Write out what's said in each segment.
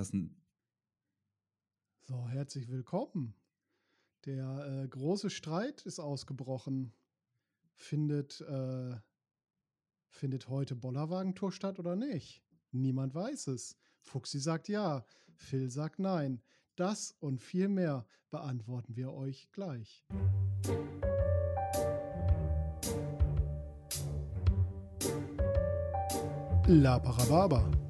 hast. So, herzlich willkommen. Der äh, große Streit ist ausgebrochen. Findet, äh, findet heute Bollerwagentour statt oder nicht? Niemand weiß es. Fuchsi sagt ja, Phil sagt nein. Das und viel mehr beantworten wir euch gleich. La Parababa.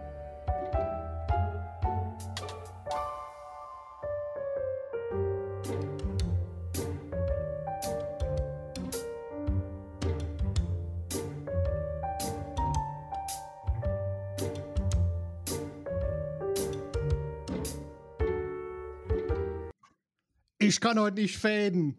Kann heute nicht fäden.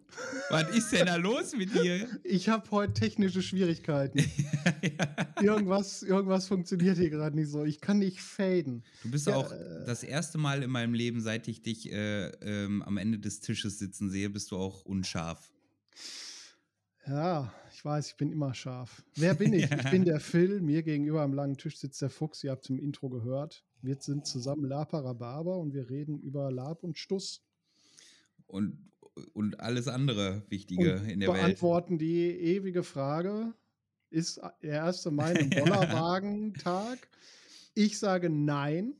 Was ist denn da los mit dir? Ich habe heute technische Schwierigkeiten. irgendwas, irgendwas funktioniert hier gerade nicht so. Ich kann nicht faden. Du bist Ja, auch äh, das erste Mal in meinem Leben, seit ich dich äh, ähm, am Ende des Tisches sitzen sehe, bist du auch unscharf. Ja, ich weiß, ich bin immer scharf. Wer bin ich? Ich bin der Phil. Mir gegenüber am langen Tisch sitzt der Fuchs. Ihr habt zum Intro gehört. Wir sind zusammen Laparababer und wir reden über Lab und Stuss. Und, und alles andere Wichtige und in der Welt. beantworten die ewige Frage: Ist der 1. Mai ein Bollerwagentag? Ich sage nein.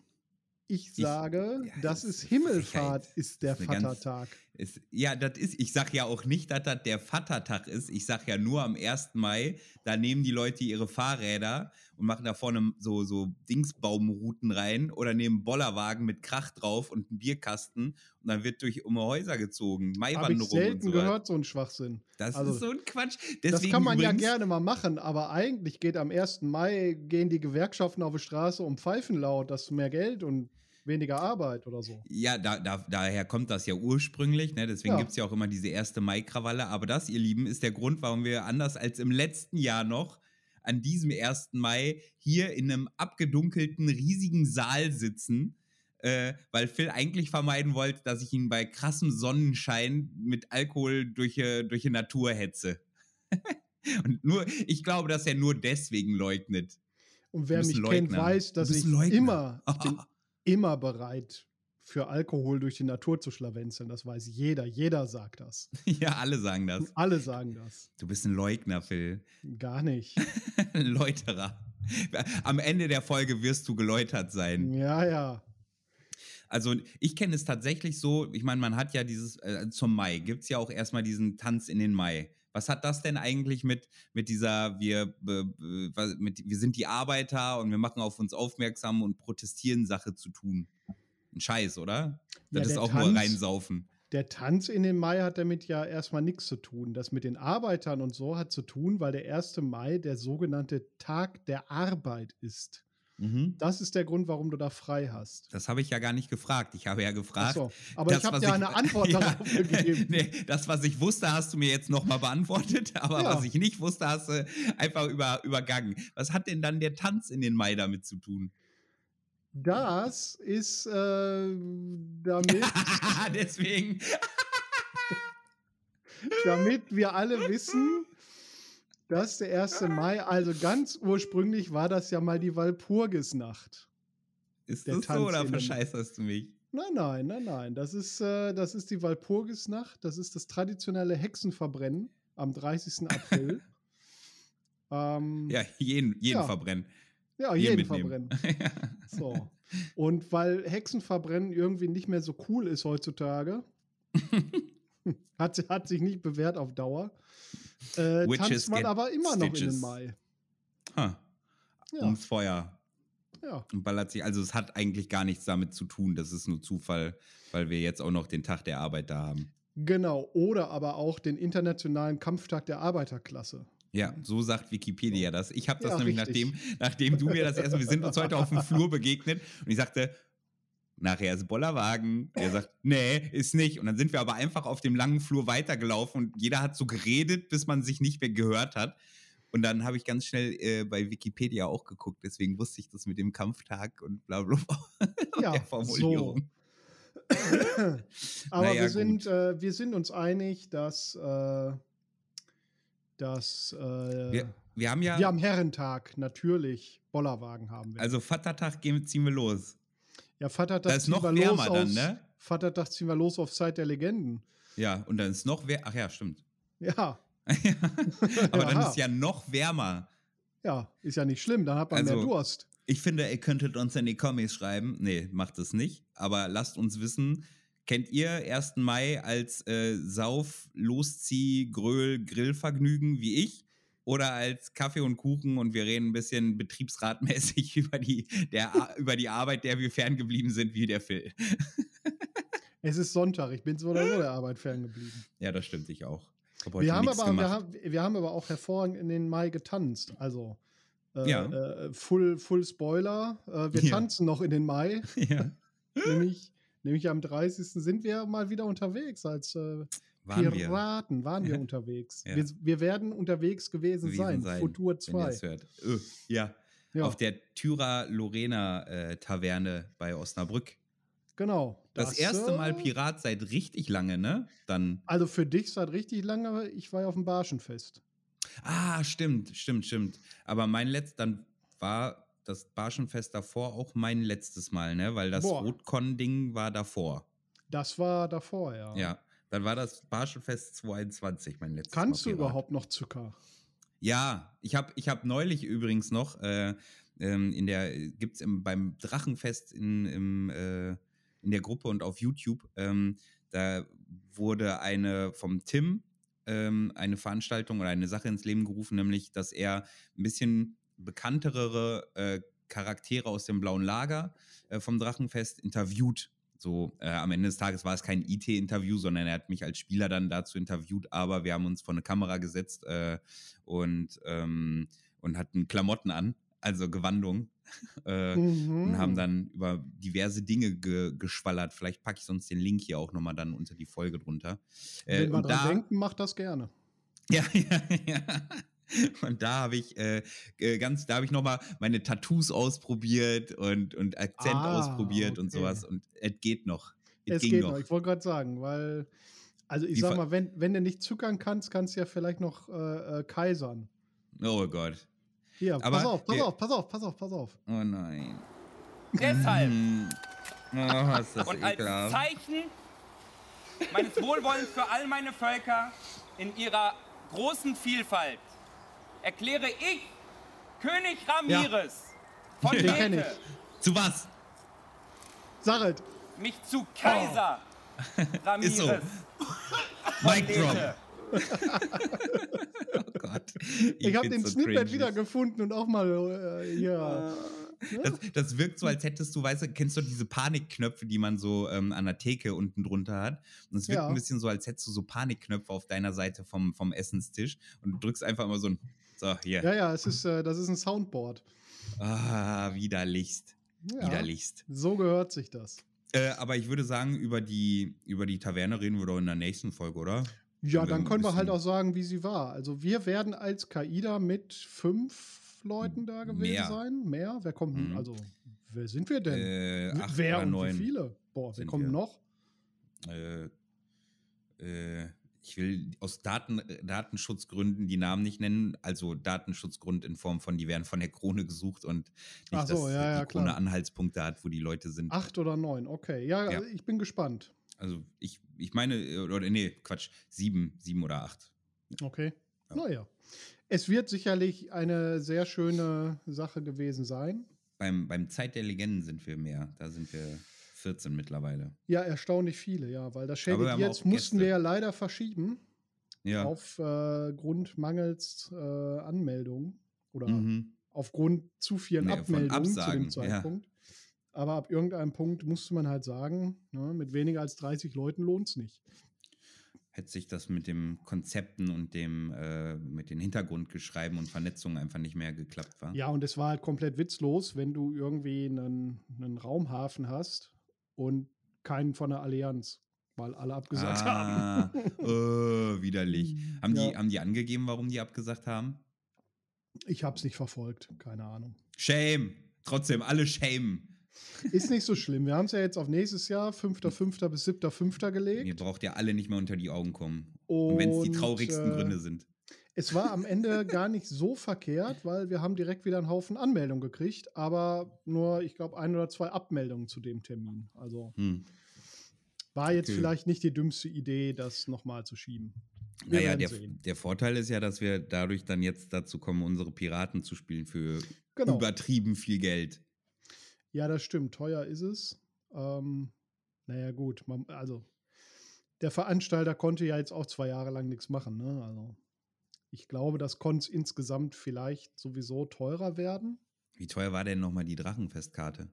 Ich sage, ja, das das ist Himmelfahrt, ist der Vatertag. Es, ja, das ist, ich sag ja auch nicht, dass das der Vatertag ist. Ich sag ja nur am 1. Mai, da nehmen die Leute ihre Fahrräder und machen da vorne so, so Dingsbaumrouten rein oder nehmen Bollerwagen mit Krach drauf und einen Bierkasten und dann wird durch um Häuser gezogen. Ich Maiwanderung und selten so. gehört, so ein Schwachsinn. Das Also, ist so ein Quatsch. Das Deswegen kann man ja gerne mal machen, aber eigentlich geht am 1. Mai, gehen die Gewerkschaften auf die Straße um Pfeifen laut, dass mehr Geld und weniger Arbeit oder so. Ja, da, da, daher kommt das ja ursprünglich, ne? deswegen Ja. gibt es ja auch immer diese erste Mai-Krawalle. Aber das, ihr Lieben, ist der Grund, warum wir anders als im letzten Jahr noch an diesem 1. Mai hier in einem abgedunkelten, riesigen Saal sitzen, äh, weil Phil eigentlich vermeiden wollte, dass ich ihn bei krassem Sonnenschein mit Alkohol durch, äh, durch die Natur hetze. Und nur, ich glaube, dass er nur deswegen leugnet. Und wer mich ein kennt, Leugner. weiß, dass ich Leugner. immer, ich bin immer bereit, für Alkohol durch die Natur zu schlawenzeln. Das weiß jeder. Jeder sagt das. ja, alle sagen das. Und alle sagen das. Du bist ein Leugner, Phil. Gar nicht. Ein Läuterer. Am Ende der Folge wirst du geläutert sein. Ja, ja. Also ich kenne es tatsächlich so, ich meine, man hat ja dieses, äh, zum Mai, gibt es ja auch erstmal diesen Tanz in den Mai. Was hat das denn eigentlich mit, mit dieser, wir, mit, wir sind die Arbeiter und wir machen auf uns aufmerksam und protestieren Sache zu tun? Ein Scheiß, oder? Ja, Das ist der auch nur Tanz- reinsaufen. Der Tanz in den Mai hat damit ja erstmal nichts zu tun. Das mit den Arbeitern und so hat zu tun, weil der 1. Mai der sogenannte Tag der Arbeit ist. Mhm. Das ist der Grund, warum du da frei hast. Das habe ich ja gar nicht gefragt. Ich habe ja gefragt, so, aber Das, ich habe dir eine Antwort Ja, darauf gegeben. nee, das, was ich wusste, hast du mir jetzt nochmal beantwortet, aber Ja. was ich nicht wusste, hast du einfach über, übergangen. Was hat denn dann der Tanz in den Mai damit zu tun? Das ist äh, damit, Deswegen. damit wir alle wissen, dass der 1. Mai, also ganz ursprünglich war das ja mal die Walpurgisnacht. Ist Der das Tanz so oder verscheißerst du mich? Nein, nein, nein, nein. Das ist, äh, das ist die Walpurgisnacht. Das ist das traditionelle Hexenverbrennen am 30. April. ähm, Ja, jeden, jeden Ja. verbrennen. ja, jeden jeden verbrennen. So. Und weil Hexenverbrennen irgendwie nicht mehr so cool ist heutzutage, hat, hat sich nicht bewährt auf Dauer, äh, tanzt man aber immer noch in den Mai. Ha, Ja, Ums Feuer. ja. Und ballert sich. Also, es hat eigentlich gar nichts damit zu tun. Das ist nur Zufall, weil wir jetzt auch noch den Tag der Arbeit da haben. Genau. Oder aber auch den Internationalen Kampftag der Arbeiterklasse. Ja, so sagt Wikipedia das. Ich habe das Ja, nämlich richtig. nachdem, nachdem du mir das erste, wir sind uns heute auf dem Flur begegnet und ich sagte, Nachher ist Bollerwagen, der sagt, nee, ist nicht. Und dann sind wir aber einfach auf dem langen Flur weitergelaufen und jeder hat so geredet, bis man sich nicht mehr gehört hat. Und dann habe ich ganz schnell äh, bei Wikipedia auch geguckt, deswegen wusste ich das mit dem Kampftag und bla bla bla. Ja, der Formulierung. Aber Naja, wir, sind, äh, wir sind uns einig, dass, äh, dass äh, Wir, wir haben ja, wir am Herrentag natürlich Bollerwagen haben werden. also Vatertag gehen, ziehen wir los. Ja, Vatertag da ist ziehen noch wir wärmer los dann, aus, ne? Vatertag ziehen wir los auf Zeit der Legenden. Ja, und dann ist noch wärmer. Ach ja, stimmt. Ja, aber dann ist ja noch wärmer. ja, ist ja nicht schlimm, dann hat man mehr Also, Durst. Ich finde, ihr könntet uns in die Comics schreiben. Nee, macht es nicht. Aber lasst uns wissen, kennt ihr 1. Mai als äh, Sauf, Loszieh, Gröl, Grillvergnügen wie ich? Oder als Kaffee und Kuchen und wir reden ein bisschen betriebsratmäßig über die, der, über die Arbeit, der wir ferngeblieben sind, wie der Phil. Es ist Sonntag, ich bin so oder so der Arbeit ferngeblieben. Ja, das stimmt, ich auch. Ich hab Wir haben, aber, wir, haben, wir haben aber auch hervorragend in den Mai getanzt. Also, äh, Ja. äh, full, full Spoiler. Äh, wir Ja. tanzen noch in den Mai. ja. nämlich, nämlich am 30. sind wir mal wieder unterwegs als äh, Waren wir. Piraten. Waren wir unterwegs. Ja. Wir, wir werden unterwegs gewesen, gewesen sein. sein, Futur Wenn ihr 2. es hört. Öh, ja. Ja, Auf der Tyra Lorena äh, Taverne bei Osnabrück. genau. Das, erste Mal äh, Pirat seit richtig lange, ne? Dann. Also für dich seit richtig lange, aber ich war ja auf dem Barschenfest. Ah, stimmt, stimmt, stimmt. Aber mein letztes, dann war das Barschenfest davor auch mein letztes Mal, ne? Weil das Boah. Rotkon-Ding war davor. Das war davor, ja. Ja. Dann war das Barschenfest 22 mein letztes Kannst du Mal. Pirat. überhaupt noch Zucker? Ja, ich habe ich hab neulich übrigens noch äh, ähm, in der, gibt's im, beim Drachenfest in, im, äh, in der Gruppe und auf YouTube, ähm, da wurde eine vom Tim ähm, eine Veranstaltung oder eine Sache ins Leben gerufen, nämlich, dass er ein bisschen bekanntere äh, Charaktere aus dem blauen Lager äh, vom Drachenfest interviewt. So, äh, am Ende des Tages war es kein IT-Interview, sondern er hat mich als Spieler dann dazu interviewt, aber wir haben uns vor eine Kamera gesetzt äh, und, ähm, und hatten Klamotten an, also Gewandung. äh, Mhm. Und haben dann über diverse Dinge ge geschwallert. Vielleicht packe ich sonst den Link hier auch nochmal dann unter die Folge drunter. Äh, Wenn und dran da, denken, macht das gerne. ja, ja, ja. Und da habe ich äh, ganz, da habe ich nochmal meine Tattoos ausprobiert und, und Akzent Ah, ausprobiert und okay. sowas. Und es geht noch. Es, Es ging geht noch. noch. Ich wollte gerade sagen, weil, also ich Die sag mal, wenn, wenn du nicht zuckern kannst, kannst du ja vielleicht noch äh, äh, kaisern. Oh Gott. Hier, Aber pass auf, pass auf, pass auf, pass auf, pass auf. Oh nein. Deshalb Mhm. Oh, ist das und als ekelhaft. Zeichen meines Wohlwollens für all meine Völker in ihrer großen Vielfalt erkläre ich König Ramirez von Den Lete Zu was? Sag es. mich zu Kaiser Ist so. Ramirez Mic drop. Oh Gott. Ich, habe find's den so Snippet cringy. wiedergefunden und auch mal äh, hier. Das, das wirkt so, als hättest du, weißt du, kennst du diese Panikknöpfe, die man so ähm, an der Theke unten drunter hat? Und es wirkt Ja. ein bisschen so, als hättest du so Panikknöpfe auf deiner Seite vom, vom Essenstisch und du drückst einfach immer so ein, so, hier. Ja, ja, es ist, äh, das ist ein Soundboard. Ah, widerlichst. Ja, Widerlichst. so gehört sich das. Äh, aber ich würde sagen, über die, über die Taverne reden wir doch in der nächsten Folge, oder? Ja, dann können wir halt auch sagen, wie sie war. Also wir werden als Kaida mit fünf Leuten da gewesen Mehr. sein. Mehr? Wer kommt? Mhm. Also, wer sind wir denn? Äh, acht wer oder und neun. wie viele? Boah, wer kommt wir. noch? äh, äh, ich will aus Daten, Datenschutzgründen die Namen nicht nennen, also Datenschutzgrund in Form von, die werden von der Krone gesucht und nicht, Ach so, dass ja, die ja, Krone klar. Anhaltspunkte hat, wo die Leute sind. Acht oder neun, okay. Ja, Ja. ich bin gespannt. Also ich, ich meine, äh, oder nee, Quatsch, sieben, sieben oder acht. Okay. Ja. Naja. Es wird sicherlich eine sehr schöne Sache gewesen sein. Beim, beim Zeit der Legenden sind wir mehr, da sind wir 14 mittlerweile. Ja, erstaunlich viele, ja, weil das Shaded jetzt mussten wir ja leider verschieben Ja. aufgrund mangels äh, Anmeldungen oder mhm. aufgrund zu vielen Nee, Abmeldungen zu dem Zeitpunkt. Aber ab irgendeinem Punkt musste man halt sagen, ne, mit weniger als 30 Leuten lohnt es nicht. Hätte sich das mit dem Konzepten und dem, äh, mit den Hintergrundgeschreiben und Vernetzungen einfach nicht mehr geklappt war. Ja, und es war halt komplett witzlos, wenn du irgendwie einen, einen Raumhafen hast und keinen von der Allianz, weil alle abgesagt Ah, haben. äh, widerlich. Haben, die, Ja. haben die angegeben, warum die abgesagt haben? Ich habe es nicht verfolgt, keine Ahnung. Shame. Trotzdem, alle shame. Ist nicht so schlimm. Wir haben es ja jetzt auf nächstes Jahr, 5.5. bis 7.5. gelegt. Ihr braucht ja alle nicht mehr unter die Augen kommen. Und wenn es die Und, traurigsten äh, Gründe sind. Es war am Ende gar nicht so verkehrt, weil wir haben direkt wieder einen Haufen Anmeldungen gekriegt, aber nur, ich glaube, ein oder zwei Abmeldungen zu dem Termin. Also Hm. war jetzt Okay. vielleicht nicht die dümmste Idee, das nochmal zu schieben. Wir Naja, der, der Vorteil ist ja, dass wir dadurch dann jetzt dazu kommen, unsere Piraten zu spielen für Genau. übertrieben viel Geld. Ja, das stimmt. Teuer ist es. Ähm, naja, gut. Man, also, der Veranstalter konnte ja jetzt auch zwei Jahre lang nichts machen. Ne? Also, ich glaube, das konnte insgesamt vielleicht sowieso teurer werden. Wie teuer war denn nochmal die Drachenfestkarte?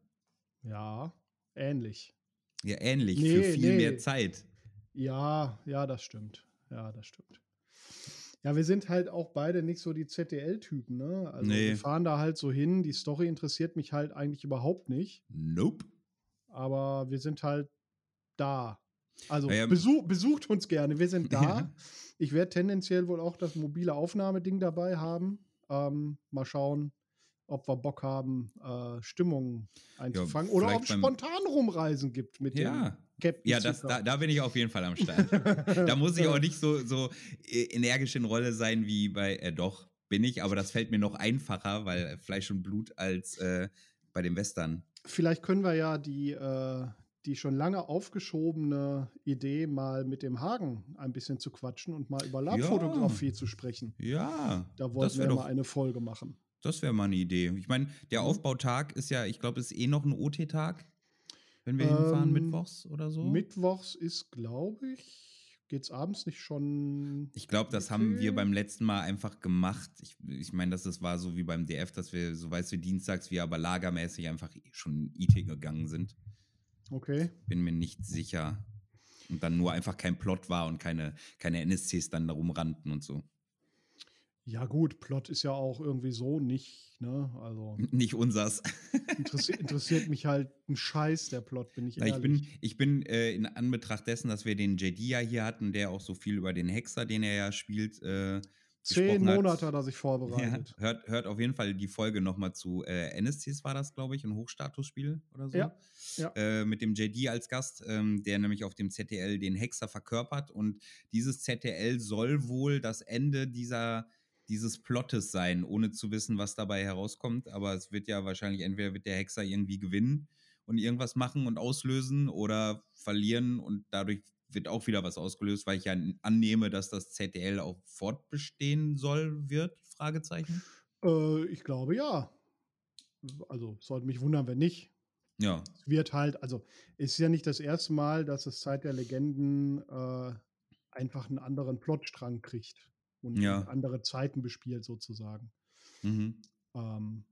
Ja, ähnlich. Ja, ähnlich, Nee, für viel nee. mehr Zeit. Ja, ja, das stimmt. Ja, das stimmt. Ja, wir sind halt auch beide nicht so die ZDL-Typen, ne? Also Nee. wir fahren da halt so hin. Die Story interessiert mich halt eigentlich überhaupt nicht. Nope. aber wir sind halt da. Also Ja, ja. besuch, besucht uns gerne, wir sind da. Ja. Ich werde tendenziell wohl auch das mobile Aufnahmeding dabei haben. Ähm, mal schauen, ob wir Bock haben, äh, Stimmung einzufangen. Oder ob es spontan rumreisen gibt mit dem Ja. Captain Ja, das, da, da bin ich auf jeden Fall am Start. da muss ich auch nicht so, so äh, energisch in Rolle sein wie bei, äh, doch, bin ich, aber das fällt mir noch einfacher, weil Fleisch und Blut als äh, bei dem Western. Vielleicht können wir ja die, äh, die schon lange aufgeschobene Idee, mal mit dem Hagen ein bisschen zu quatschen und mal über Labfotografie zu sprechen. Ja, Da wollten wir wäre mal doch, eine Folge machen. das wäre mal eine Idee. Ich meine, der Mhm. Aufbautag ist ja, ich glaube, es ist eh noch ein OT-Tag, wenn wir hinfahren, Ähm, mittwochs oder so. Mittwochs ist, glaube ich, geht's abends nicht schon. Ich glaube, das haben wir beim letzten Mal einfach gemacht. Ich, ich meine, dass das war so wie beim DF, dass wir, so weißt du, dienstags wir aber lagermäßig einfach schon IT gegangen sind. Okay. Bin mir nicht sicher. Und dann nur einfach kein Plot war und keine, keine NSCs dann darum rannten und so. Ja, gut, Plot ist ja auch irgendwie so nicht, ne? Also Nicht unsers. interessi interessiert mich halt ein Scheiß, der Plot, bin ich ehrlich. ich bin, ich bin äh, in Anbetracht dessen, dass wir den JD ja hier hatten, der auch so viel über den Hexer, den er ja spielt, äh, Zehn gesprochen hat. Monate hat er sich Ja, vorbereitet. hört, hört auf jeden Fall die Folge nochmal zu äh, NSCs war das, glaube ich, ein Hochstatusspiel oder so. Ja, ja. Äh, mit dem JD als Gast, ähm, der nämlich auf dem ZTL den Hexer verkörpert. Und dieses ZTL soll wohl das Ende dieser, dieses Plottes sein, ohne zu wissen, was dabei herauskommt. Aber es wird ja wahrscheinlich, entweder wird der Hexer irgendwie gewinnen und irgendwas machen und auslösen oder verlieren und dadurch wird auch wieder was ausgelöst, weil ich ja annehme, dass das ZDL auch fortbestehen soll, wird, Fragezeichen. Äh, ich glaube ja. Also, sollte mich wundern, wenn nicht. Ja, Es wird halt, also, es ist ja nicht das erste Mal, dass es Zeit der Legenden äh, einfach einen anderen Plotstrang kriegt und Ja. andere Zeiten bespielt, sozusagen. mhm. Ähm,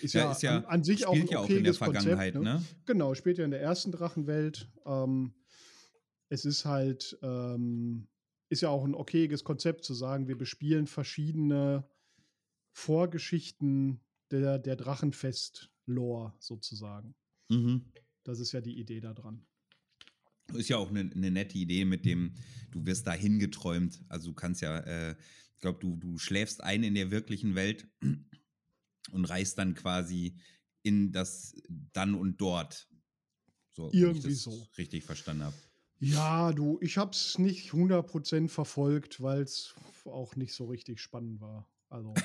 ist, Ja, ja ist ja- an, an sich auch ein ja auch in der okayes Konzept, Vergangenheit, ne? ne? Genau, spielt ja in der ersten Drachenwelt. Ähm, es ist halt, ähm, ist ja auch ein okayes Konzept zu sagen, wir bespielen verschiedene Vorgeschichten der, der Drachenfest-Lore sozusagen. Mhm. Das ist ja die Idee daran. Ist ja auch eine, eine nette Idee mit dem, du wirst dahin geträumt. Also du kannst ja, äh, ich glaube, du, du schläfst ein in der wirklichen Welt und reist dann quasi in das dann und dort. So, wenn Irgendwie so. richtig verstanden habe. Ja, du, ich habe es nicht 100% verfolgt, weil es auch nicht so richtig spannend war. Also,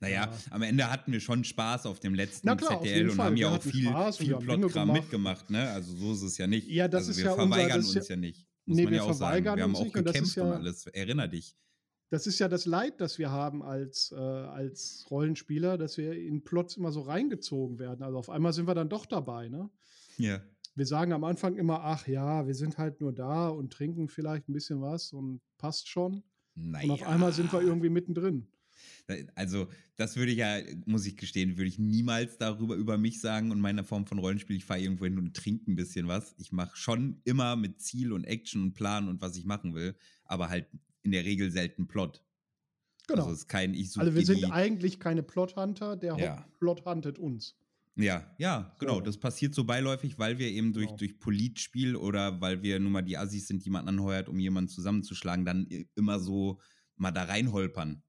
Naja, Ja. am Ende hatten wir schon Spaß auf dem letzten Na klar, ZDL und Fall. haben ja auch viel, Spaß und viel Plotkram gemacht. mitgemacht, ne? Also so ist es ja nicht. Ja, das also ist wir ja unser- verweigern ist uns ja- ja nicht. Nee, Muss man wir ja auch sagen. Wir haben auch und gekämpft und ja- alles. Erinner dich. das ist ja das Leid, das wir haben als, äh, als Rollenspieler, dass wir in Plots immer so reingezogen werden. Also auf einmal sind wir dann doch dabei, ne? Ja. Wir sagen am Anfang immer, ach ja, wir sind halt nur da und trinken vielleicht ein bisschen was und passt schon. Naja. Und auf einmal sind wir irgendwie mittendrin. Also, das würde ich ja, muss ich gestehen, würde ich niemals darüber über mich sagen und meine Form von Rollenspiel. Ich fahre irgendwo hin und trinke ein bisschen was. Ich mache schon immer mit Ziel und Action und Plan und was ich machen will, aber halt in der Regel selten Plot. Genau. Also, es ist kein, ich suche Also wir sind eigentlich keine Plot-Hunter, der Ja. Plot huntet uns. Ja, ja, genau. So. Das passiert so beiläufig, weil wir eben durch, Genau. durch Politspiel oder weil wir nun mal die Assis sind, die man anheuert, um jemanden zusammenzuschlagen, dann immer so mal da reinholpern.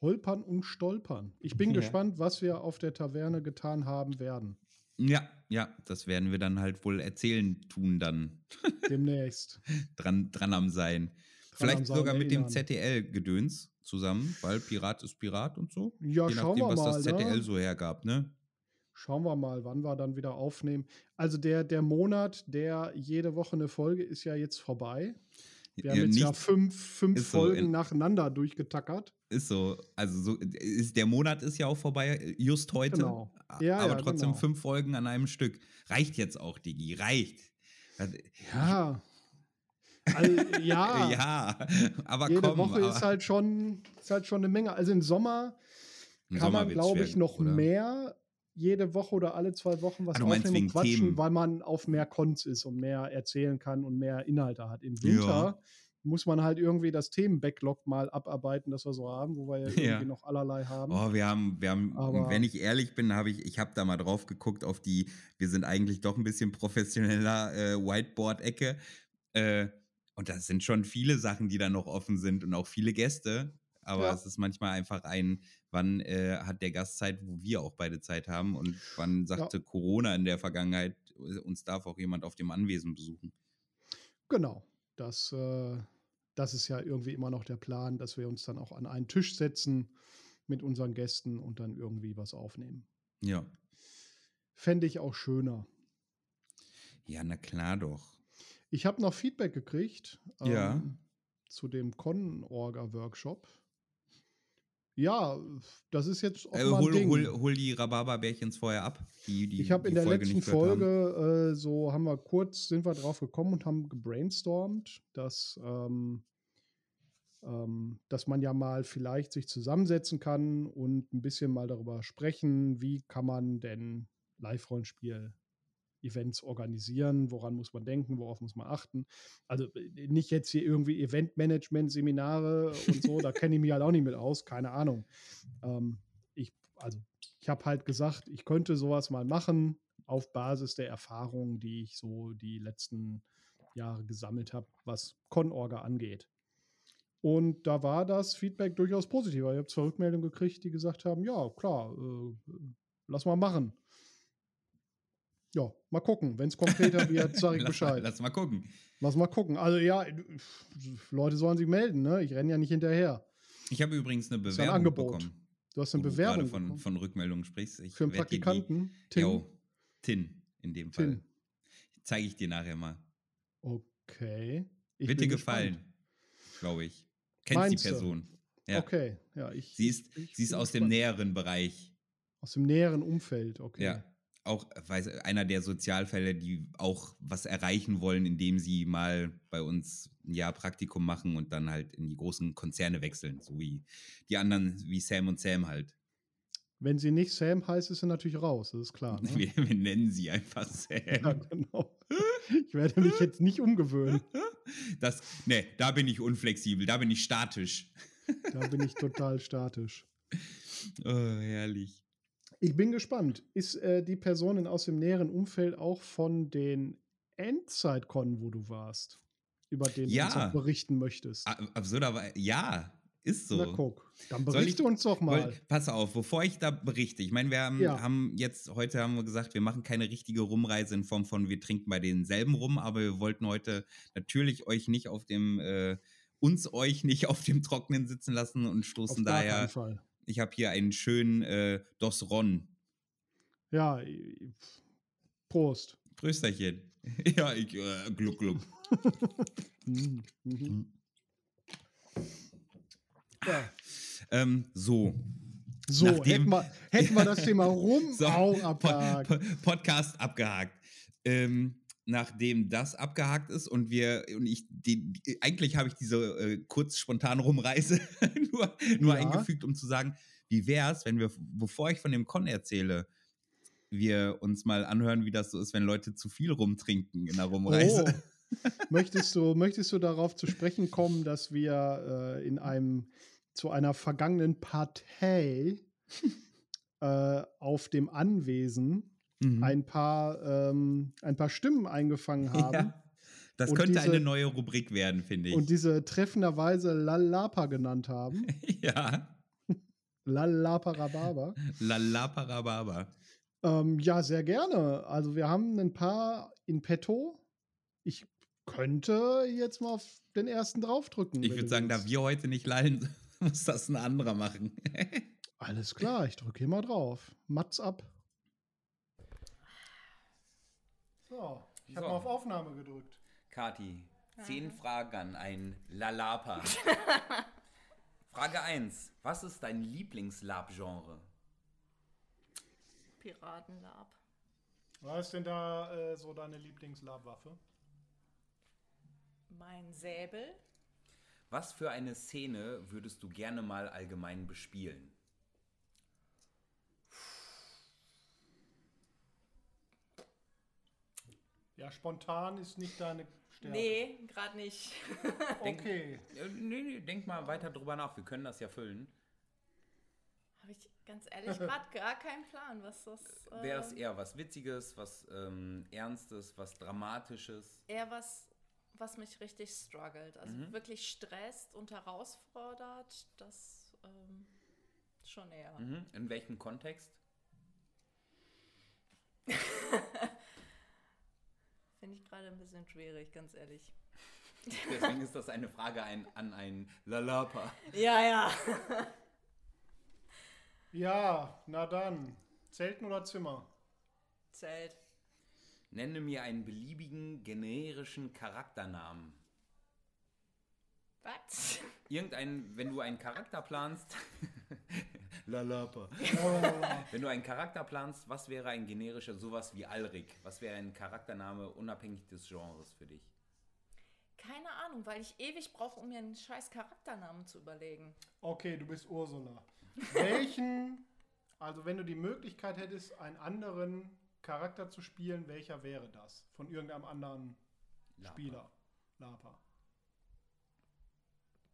Holpern und Stolpern. Ich bin Ja. gespannt, was wir auf der Taverne getan haben werden. Ja, ja, das werden wir dann halt wohl erzählen tun dann. Demnächst. Dran, dran am Sein. Dran Vielleicht am Sein sogar mit dem. ZDL-Gedöns zusammen, weil Pirat ist Pirat und so. Ja, Je schauen nachdem, wir was mal. das ZDL ne? so hergab, ne? Schauen wir mal, wann wir dann wieder aufnehmen. Also der, der Monat, der jede Woche eine Folge ist ja jetzt vorbei. Wir haben Ja, jetzt ja fünf, fünf so, Folgen in- nacheinander durchgetackert. Ist so, also so, ist, der Monat ist ja auch vorbei, just heute. Genau. Ja, aber ja, trotzdem genau. fünf Folgen an einem Stück. Reicht jetzt auch, Digi, reicht. Ja. Also, ja, ja, aber jede komm. Woche aber ist halt schon, ist halt schon eine Menge. Also im Sommer kann Sommer man, glaube ich, noch oder? mehr jede Woche oder alle zwei Wochen was Ah, aufnehmen und quatschen, Themen. weil man auf mehr Cons ist und mehr erzählen kann und mehr Inhalte hat. Im Winter muss man halt irgendwie das Themen-Backlog mal abarbeiten, das wir so haben, wo wir ja irgendwie Ja. noch allerlei haben. Oh, wir haben, wir haben, Aber- wenn ich ehrlich bin, habe ich, ich habe da mal drauf geguckt auf die, wir sind eigentlich doch ein bisschen professioneller äh, Whiteboard-Ecke. Äh, und das sind schon viele Sachen, die da noch offen sind und auch viele Gäste. Aber Ja. es ist manchmal einfach ein, wann äh, hat der Gast Zeit, wo wir auch beide Zeit haben und wann sagte Corona in der Vergangenheit, äh, uns darf auch jemand auf dem Anwesen besuchen. Genau. Das, äh, das ist ja irgendwie immer noch der Plan, dass wir uns dann auch an einen Tisch setzen mit unseren Gästen und dann irgendwie was aufnehmen. Ja. Fände ich auch schöner. Ja, na klar doch. Ich habe noch Feedback gekriegt Ja. ähm, zu dem Con-Orga-Workshop. Ja, das ist jetzt auch Äh, mal hol, Ding. hol, hol die Rhabarberbärchens vorher ab. Die, die, ich habe in der letzten gehört haben. Folge, äh, so haben wir kurz, sind wir drauf gekommen und haben gebrainstormt, dass, ähm, ähm, dass man ja mal vielleicht sich zusammensetzen kann und ein bisschen mal darüber sprechen, wie kann man denn Live-Rollenspiel Events organisieren, woran muss man denken, worauf muss man achten. Also äh, nicht jetzt hier irgendwie Eventmanagement-Seminare und so, da kenne ich mich halt auch nicht mit aus, keine Ahnung. Ähm, ich, also ich habe halt gesagt, ich könnte sowas mal machen auf Basis der Erfahrungen, die ich so die letzten Jahre gesammelt habe, was Con-Orga angeht. Und da war das Feedback durchaus positiver. Ich habe zwei Rückmeldungen gekriegt, die gesagt haben, ja, klar, äh, lass mal machen. Ja, mal gucken. Wenn es konkreter wird, sage ich lass, mal, Bescheid. lass mal gucken. Lass mal gucken. Also ja, Leute sollen sich melden, ne? Ich renne ja nicht hinterher. Ich habe übrigens eine Ist ein Bewerbung Angebot. bekommen. Du hast eine du Bewerbung gerade von, bekommen. von Rückmeldungen sprichst. Ich für einen dir die- Praktikanten. Tim? Jo, Tin in dem Fall. Tin. Zeige ich dir nachher mal. Okay. Ich bin gefallen, glaube ich. Kennst Meinst die du? Person. Ja. Okay, ja, ich. Sie ist, ich sie ist aus dem gespannt. näheren Bereich. Aus dem näheren Umfeld, okay. Ja. Auch weiß, einer der Sozialfälle, die auch was erreichen wollen, indem sie mal bei uns ein Jahr Praktikum machen und dann halt in die großen Konzerne wechseln. So wie die anderen, wie Sam und Sam halt. Wenn sie nicht Sam heißt, ist sie natürlich raus, das ist klar. Ne? Wir, wir nennen sie einfach Sam. ja, genau. Ich werde mich jetzt nicht umgewöhnen. Das, nee, da bin ich unflexibel, da bin ich statisch. Da bin ich total statisch. Oh, herrlich. Ich bin gespannt. Ist äh, die Person aus dem näheren Umfeld auch von den Endzeit-Con, wo du warst, über den du uns Ja. berichten möchtest? Absurderweise, ja, ist so. Na guck, dann berichte ich- uns doch mal. Woll- Pass auf, bevor ich da berichte, ich meine, wir haben, Ja. haben jetzt, heute haben wir gesagt, wir machen keine richtige Rumreise in Form von, wir trinken bei denselben rum, aber wir wollten heute natürlich euch nicht auf dem, äh, uns euch nicht auf dem Trockenen sitzen lassen und Auf stoßen gar daher. Ich habe hier einen schönen äh, Dos Ron. Ja, Prost. Prösterchen. ja, ich, äh, gluck, gluck. Mhm. Mhm. Ja. Ähm, so. So, Nachdem- hätten wir, hätten wir das Thema rum So, auch abgehakt. Pod Podcast abgehakt. Ähm, nachdem das abgehakt ist und wir und ich die, eigentlich habe ich diese äh, kurz spontan Rumreise nur, nur Ja. eingefügt, um zu sagen, wie wär's, wenn wir, bevor ich von dem Con erzähle, wir uns mal anhören, wie das so ist, wenn Leute zu viel rumtrinken in der Rumreise. Oh. möchtest, du, möchtest du darauf zu sprechen kommen, dass wir äh, in einem zu einer vergangenen Partei äh, auf dem Anwesen Mhm. ein paar, ähm, ein paar Stimmen eingefangen haben Ja, das Und könnte diese- eine neue Rubrik werden, finde ich. und diese treffenderweise Lalapa genannt haben. ja, Lalapa Rhabarber. Lalaparababa. Ähm, ja, sehr gerne. Also wir haben ein paar in petto. Ich könnte jetzt mal auf den ersten draufdrücken. Ich würde sagen, da willst. wir heute nicht lallen, muss das ein anderer machen. Alles klar, ich drücke hier mal drauf. Mats ab. So, ich habe So. mal auf Aufnahme gedrückt. Kati, zehn Fragen an ein Lalapa. Frage 1. Was ist dein Lieblingslab-Genre? Piratenlab. Was ist denn da äh, so deine Lieblingslabwaffe? Mein Säbel. Was für eine Szene würdest du gerne mal allgemein bespielen? Ja, spontan ist nicht deine Stärke. Nee, gerade nicht. Okay. Äh, Nee, nee, denk mal weiter drüber nach. Wir können das ja füllen. Habe ich ganz ehrlich gerade gar keinen Plan, was das. Äh, Wäre es eher was Witziges, was ähm, Ernstes, was Dramatisches? eher was, was mich richtig struggelt. Also Mhm. wirklich stresst und herausfordert. Das ähm, schon eher. Mhm. In welchem Kontext? Finde ich gerade ein bisschen schwierig, ganz ehrlich. Deswegen ist das eine Frage ein, an ein Lalapa. Ja, ja. Ja, na dann. Zelten oder Zimmer? Zelt. Nenne mir einen beliebigen generischen Charakternamen. Was? Irgendein, wenn du einen Charakter planst. Lalapa. Wenn du einen Charakter planst, was wäre ein generischer, sowas wie Alrik? Was wäre ein Charaktername unabhängig des Genres für dich? Keine Ahnung, weil ich ewig brauche, um mir einen scheiß Charakternamen zu überlegen. Okay, du bist Ursula. Welchen, also wenn du die Möglichkeit hättest, einen anderen Charakter zu spielen, welcher wäre das? Von irgendeinem anderen Lapa. Spieler. Lapa.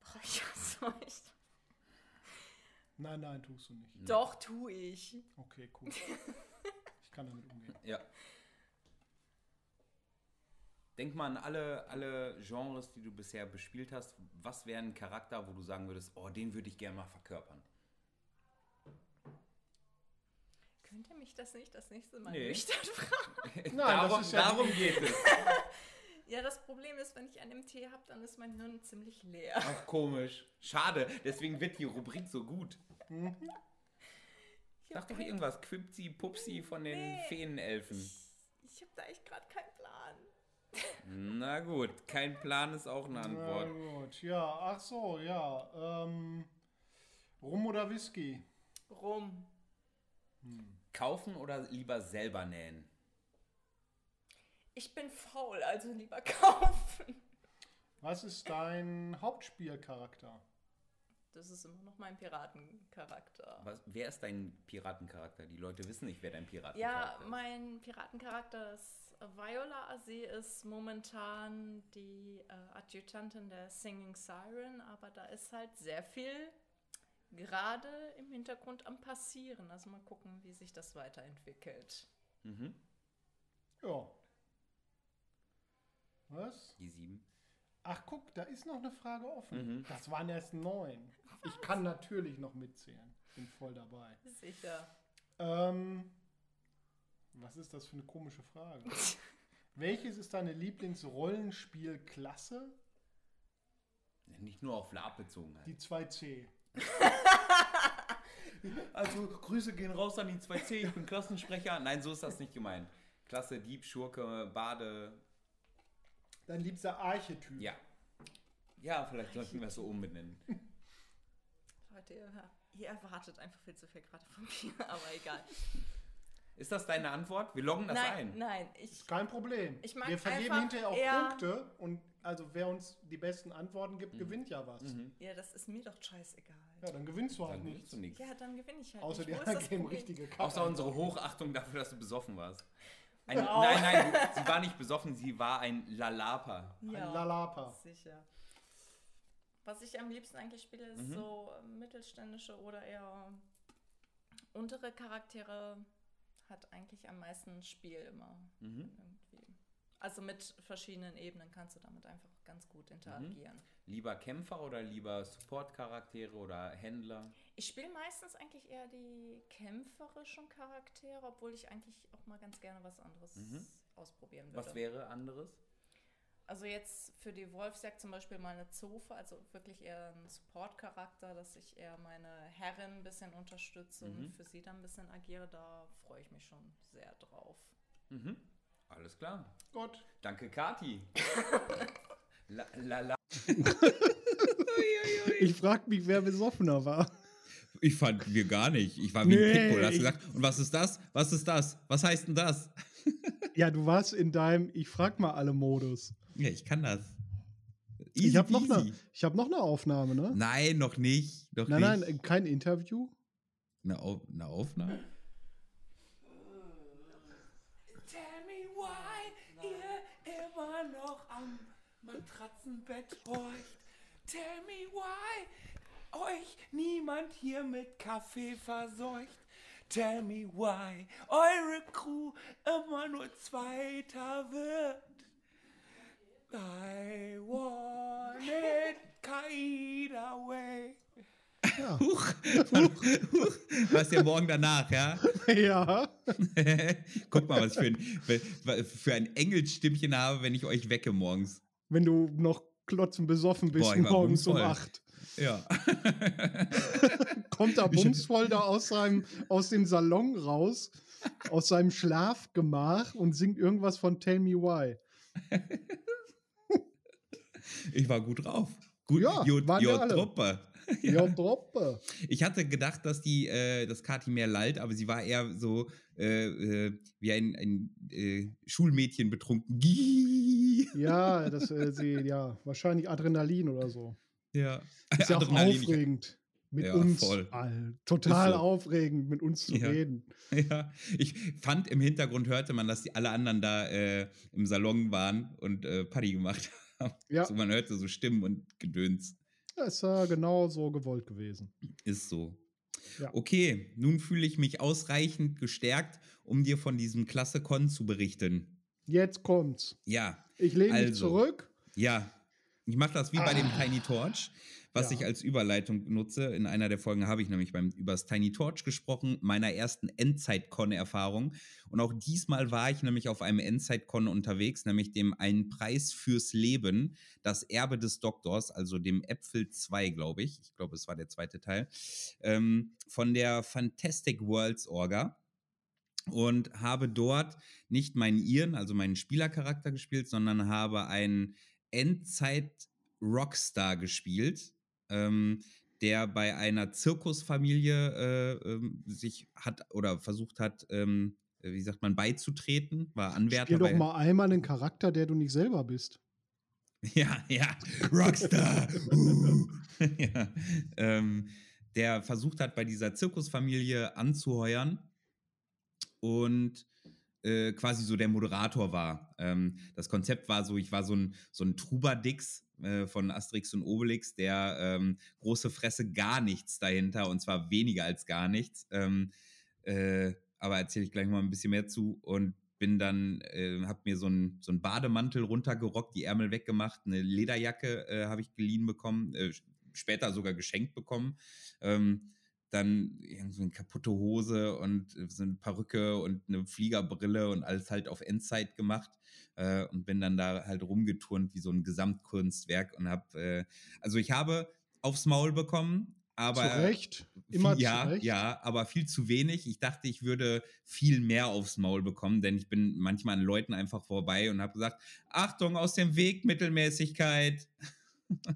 Boah, ich hasse euch. Nein, nein, tust du nicht. Doch, tu ich. Okay, cool. Ich kann damit umgehen. Ja. Denk mal an alle, alle Genres, die du bisher bespielt hast. Was wäre ein Charakter, wo du sagen würdest, oh, den würde ich gerne mal verkörpern? Könnt ihr mich das nicht das nächste Mal Nee. nüchtern fragen? Nein, darum das ist ja darum geht es. Ja, das Problem ist, wenn ich einen MT habe, dann ist mein Hirn ziemlich leer. Ach, komisch. Schade, deswegen wird die Rubrik so gut. Ich Sag doch irgendwas. Quipsi, Pupsi von den Nee. Feenelfen. Ich habe da echt gerade keinen Plan. Na gut, kein Plan ist auch eine Na Antwort. gut, ja, ach so, ja. Ähm, Rum oder Whisky? Rum. Kaufen oder lieber selber nähen? Ich bin faul, also lieber kaufen. Was ist dein Hauptspielcharakter? Das ist immer noch mein Piratencharakter. Was, wer ist dein Piratencharakter? Die Leute wissen nicht, wer dein Ja, Piratencharakter ist. mein Piratencharakter ist Viola. Sie ist momentan die äh, Adjutantin der Singing Siren, aber da ist halt sehr viel gerade im Hintergrund am passieren. Also mal gucken, wie sich das weiterentwickelt. Mhm. Ja. Was? Die sieben. Ach, guck, da ist noch eine Frage offen. Mhm. Das waren erst neun. Ich kann natürlich noch mitzählen. Bin voll dabei. Sicher. Ähm, was ist das für eine komische Frage? Welches ist deine Lieblingsrollenspielklasse? Nicht nur auf Lab bezogen halt. Die 2C. Also, Grüße gehen raus an die 2C, ich bin Klassensprecher. Nein, so ist das nicht gemeint. Klasse, Dieb, Schurke, Bade. Dein liebster Archetyp. Ja. Ja, vielleicht sollten wir es so umbenennen. Leute, ihr, erwartet einfach viel zu viel gerade von mir, aber egal. Ist das deine Antwort? Wir loggen das nein, ein. nein, ich. Kein Problem. Ich mag Wir vergeben hinterher auch Punkte und also wer uns die besten Antworten Mhm. gibt, gewinnt ja was. Ja, das ist mir doch scheißegal. Ja, dann gewinnst du halt Dann nichts. willst du nichts. Ja, dann gewinne ich halt. Außer nicht. die Wo ist anderen geben richtige Karten. Außer unsere Hochachtung dafür, dass du besoffen warst. Ein, Wow. Nein, nein, du, sie war nicht besoffen, sie war ein Lalapa. Ja, Ein Lalapa. Sicher. Was ich am liebsten eigentlich spiele, ist Mhm. so äh, mittelständische oder eher untere Charaktere hat eigentlich am meisten Spiel immer. Mhm. Irgendwie. Also mit verschiedenen Ebenen kannst du damit einfach ganz gut interagieren. Lieber Kämpfer oder lieber Support-Charaktere oder Händler? Ich spiele meistens eigentlich eher die kämpferischen Charaktere, obwohl ich eigentlich auch mal ganz gerne was anderes Mhm. ausprobieren würde. Was wäre anderes? Also jetzt für die Wolfsjagd zum Beispiel mal eine Zofe, also wirklich eher ein Support-Charakter, dass ich eher meine Herrin ein bisschen unterstütze Mhm. und für sie dann ein bisschen agiere, da freue ich mich schon sehr drauf. Mhm. Alles klar. Gott. Danke, Kati. la, la, la. Ich frag mich, wer besoffener war. Ich fand wir gar nicht. Ich war wie Nee, ein Pitbull. Hast ich- gesagt, und was ist das? Was ist das? Was heißt denn das? Ja, du warst in deinem Ich frag mal alle Modus. Ja, ich kann das. ich habe noch, eine- ich hab noch eine Aufnahme, ne? Nein, noch nicht. Noch nein, nicht. nein, kein Interview. Eine, Au eine Aufnahme? Tell me why ihr immer noch am Matratzenbett horcht. Tell me why euch niemand hier mit Kaffee verseucht. Tell me why eure Crew immer nur Zweiter wird. I want it Kaida way. Ja. Huch. Huch. Was ja morgen danach, ja? ja. Guck mal, was ich für ein, für ein Engelsstimmchen habe, wenn ich euch wecke morgens. Wenn du noch klotzen besoffen bist Boah, morgens um. 8. Ja. Kommt Ich- bumsvoll da aus, seinem, aus dem Salon raus, aus seinem Schlafgemach und singt irgendwas von Tell Me Why. Ich war gut drauf. Gut, Ja, Jod, waren wir Jod alle. Truppe. Ja, Droppe. Ich hatte gedacht, dass die, äh, dass Kati mehr lallt, aber sie war eher so äh, äh, wie ein, ein äh, Schulmädchen betrunken. Ja, das, äh, sie, ja, wahrscheinlich Adrenalin oder so. Ja. Ist ja auch aufregend. Mit Ja, uns. voll. Total so. aufregend, mit uns zu Ja. reden. Ja, ich fand im Hintergrund hörte man, dass die alle anderen da äh, im Salon waren und Party gemacht haben. Ja. So, man hörte so Stimmen und Gedöns. Das ist ja genau so gewollt gewesen. Ist so. Ja. Okay, nun fühle ich mich ausreichend gestärkt, um dir von diesem Klasse Con zu berichten. Jetzt kommt's. Ja, Ich lehne mich Also. zurück. ja. Ich mache das wie bei dem Tiny Torch, was. Ja. ich als Überleitung nutze. In einer der Folgen habe ich nämlich beim, über das Tiny Torch gesprochen, meiner ersten Endzeit-Con-Erfahrung. Und auch diesmal war ich nämlich auf einem Endzeit-Con unterwegs, nämlich dem Einen Preis fürs Leben, das Erbe des Doktors, also dem Äpfel 2, glaube ich. Ich glaube, es war der zweite Teil. Ähm, von der Fantastic Worlds Orga und habe dort nicht meinen Iren, also meinen Spielercharakter gespielt, sondern habe einen Endzeit-Rockstar gespielt, ähm, der bei einer Zirkusfamilie äh, ähm, sich hat oder versucht hat, ähm, wie sagt man, beizutreten, war Anwärter. Spiel doch mal einmal einen Charakter, der du nicht selber bist. Ja, ja, Rockstar. uh. ja, ähm, der versucht hat, bei dieser Zirkusfamilie anzuheuern und äh, quasi so der Moderator war. Ähm, das Konzept war so, ich war so ein, so ein Trubadix äh, von Asterix und Obelix, der ähm, große Fresse gar nichts dahinter und zwar weniger als gar nichts. Ähm, äh, aber erzähle ich gleich mal ein bisschen mehr zu und bin dann, äh, hab mir so einen so Bademantel runtergerockt, die Ärmel weggemacht, eine Lederjacke äh, habe ich geliehen bekommen, äh, später sogar geschenkt bekommen. Ähm, dann irgendwie so eine kaputte Hose und äh, so eine Perücke und eine Fliegerbrille und alles halt auf Endzeit gemacht äh, und bin dann da halt rumgeturnt wie so ein Gesamtkunstwerk und habe, äh, also ich habe aufs Maul bekommen, aber zu Recht. Immer viel, ja, zu Recht. ja, aber viel zu wenig. Ich dachte, ich würde viel mehr aufs Maul bekommen, denn ich bin manchmal an Leuten einfach vorbei und habe gesagt, Achtung, aus dem Weg, Mittelmäßigkeit.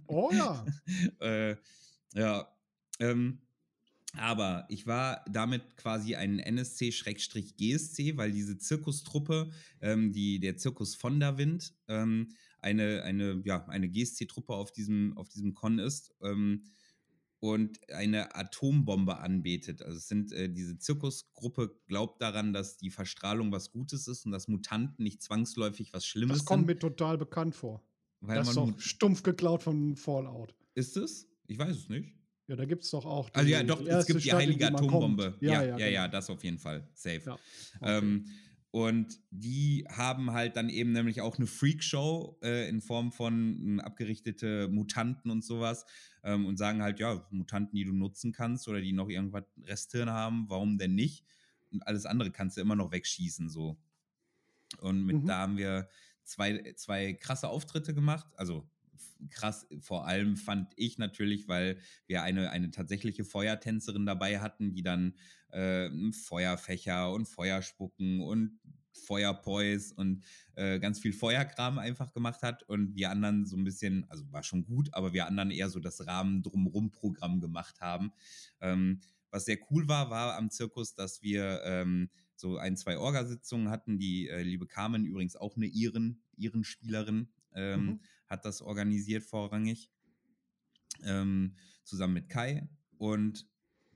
Oh ja. äh, ja, ähm, aber ich war damit quasi ein NSC-GSC, weil diese Zirkustruppe, ähm, die, der Zirkus von der Wind, ähm, eine, eine, ja, eine GSC-Truppe auf diesem, auf diesem Con ist. Ähm, und eine Atombombe anbetet. Also es sind äh, diese Zirkusgruppe glaubt daran, dass die Verstrahlung was Gutes ist und dass Mutanten nicht zwangsläufig was Schlimmes Das kommt sind. mir total bekannt vor. das ist doch stumpf geklaut von Fallout. ist es? Ich weiß es nicht. Ja, da gibt es doch auch. Also ja, doch, die es gibt die Stadt, heilige kommt. Atombombe. Ja, ja, ja, genau. das auf jeden Fall. Safe. Ja, okay. Ähm, und die haben halt dann eben nämlich auch eine Freakshow äh, in Form von ähm, abgerichtete Mutanten und sowas ähm, und sagen halt, ja, Mutanten, die du nutzen kannst oder die noch irgendwas Resthirn haben, warum denn nicht? Und alles andere kannst du immer noch wegschießen, so. Und mit Mhm. da haben wir zwei, zwei krasse Auftritte gemacht. Also krass, vor allem fand ich natürlich, weil wir eine, eine tatsächliche Feuertänzerin dabei hatten, die dann äh, Feuerfächer und Feuerspucken und Feuerpois und äh, ganz viel Feuerkram einfach gemacht hat und wir anderen so ein bisschen, also war schon gut, aber wir anderen eher so das Rahmen drumrum Programm gemacht haben. Ähm, was sehr cool war, war am Zirkus, dass wir ähm, so ein, zwei Orgasitzungen hatten. Die äh, liebe Carmen, übrigens auch eine Iren, Iren-Spielerin, ähm, Mhm. Hat das organisiert vorrangig. Ähm, zusammen mit Kai. Und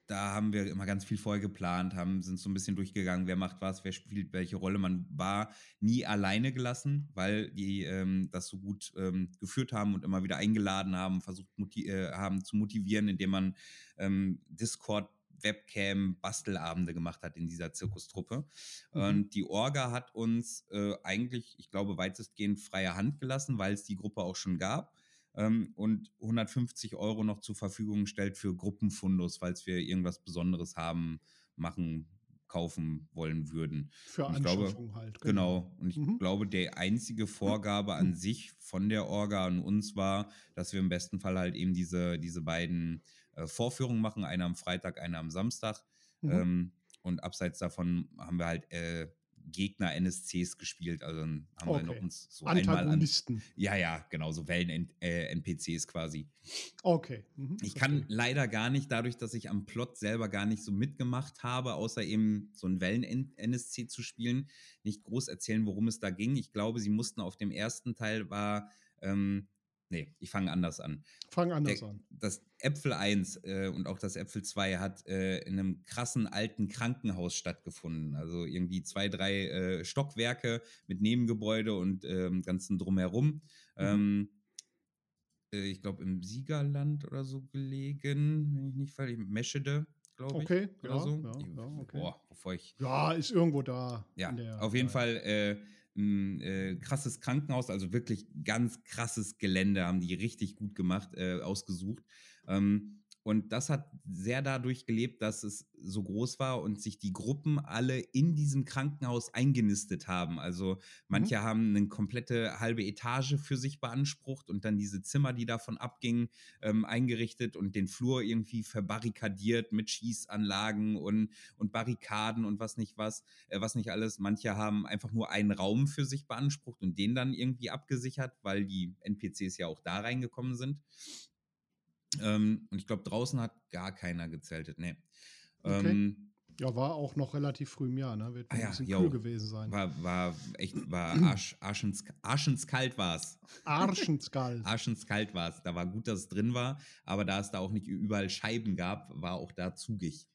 da haben wir immer ganz viel vorher geplant, haben, sind so ein bisschen durchgegangen, wer macht was, wer spielt welche Rolle. Man war nie alleine gelassen, weil die ähm, das so gut ähm, geführt haben und immer wieder eingeladen haben, versucht äh, haben zu motivieren, indem man ähm, Discord Webcam Bastelabende gemacht hat in dieser Zirkustruppe. Mhm. Und die Orga hat uns äh, eigentlich, ich glaube, weitestgehend freie Hand gelassen, weil es die Gruppe auch schon gab ähm, und 150 Euro noch zur Verfügung stellt für Gruppenfundus, falls wir irgendwas Besonderes haben, machen, kaufen wollen würden. Für ich glaube, halt. Genau. Und ich Mhm. glaube, die einzige Vorgabe an sich von der Orga an uns war, dass wir im besten Fall halt eben diese, diese beiden äh, Vorführungen machen, eine am Freitag, eine am Samstag. Mhm. Ähm, und abseits davon haben wir halt äh, Gegner NSCs gespielt. Also dann haben wir Okay. noch uns so einmal an. Ja, ja, genau, so Wellen-NPCs quasi. Okay. Mhm, Ich kann verstehe. leider gar nicht, dadurch, dass ich am Plot selber gar nicht so mitgemacht habe, außer eben so einen Wellen-NSC zu spielen, nicht groß erzählen, worum es da ging. Ich glaube, sie mussten auf dem ersten Teil war, ähm, nee, ich fange anders an. Fang anders Der, an. das Äpfel 1 äh, und auch das Äpfel 2 hat äh, in einem krassen alten Krankenhaus stattgefunden. Also irgendwie zwei, drei äh, Stockwerke mit Nebengebäude und ähm, ganzen drumherum. Ähm, äh, ich glaube im Siegerland oder so gelegen, wenn ich nicht falsch, Meschede, glaube ich. Okay, oder ja, so. ja, ja, okay. Boah, bevor ich Ja, ist irgendwo da. ja, auf jeden. Fall äh, ein äh, krasses Krankenhaus, also wirklich ganz krasses Gelände, haben die richtig gut gemacht, äh, ausgesucht. Ähm, und das hat sehr dadurch gelebt, dass es so groß war und sich die Gruppen alle in diesem Krankenhaus eingenistet haben. Also manche haben eine komplette halbe Etage für sich beansprucht und dann diese Zimmer, die davon abgingen, ähm, eingerichtet und den Flur irgendwie verbarrikadiert mit Schießanlagen und, und Barrikaden und was nicht was, äh, was nicht alles. Manche haben einfach nur einen Raum für sich beansprucht und den dann irgendwie abgesichert, weil die NPCs ja auch da reingekommen sind. Ähm, und ich glaube, draußen hat gar keiner gezeltet. Nee. Okay. Ähm, Ja, war auch noch relativ früh im Jahr, ne? Wird Ah ein ja, bisschen jo. kühl gewesen sein. war, war echt, war arsch, arschens, arschenskalt war es. Arschenskalt. Arschenskalt war es. Da war gut, dass es drin war, aber da es da auch nicht überall Scheiben gab, war auch da zugig.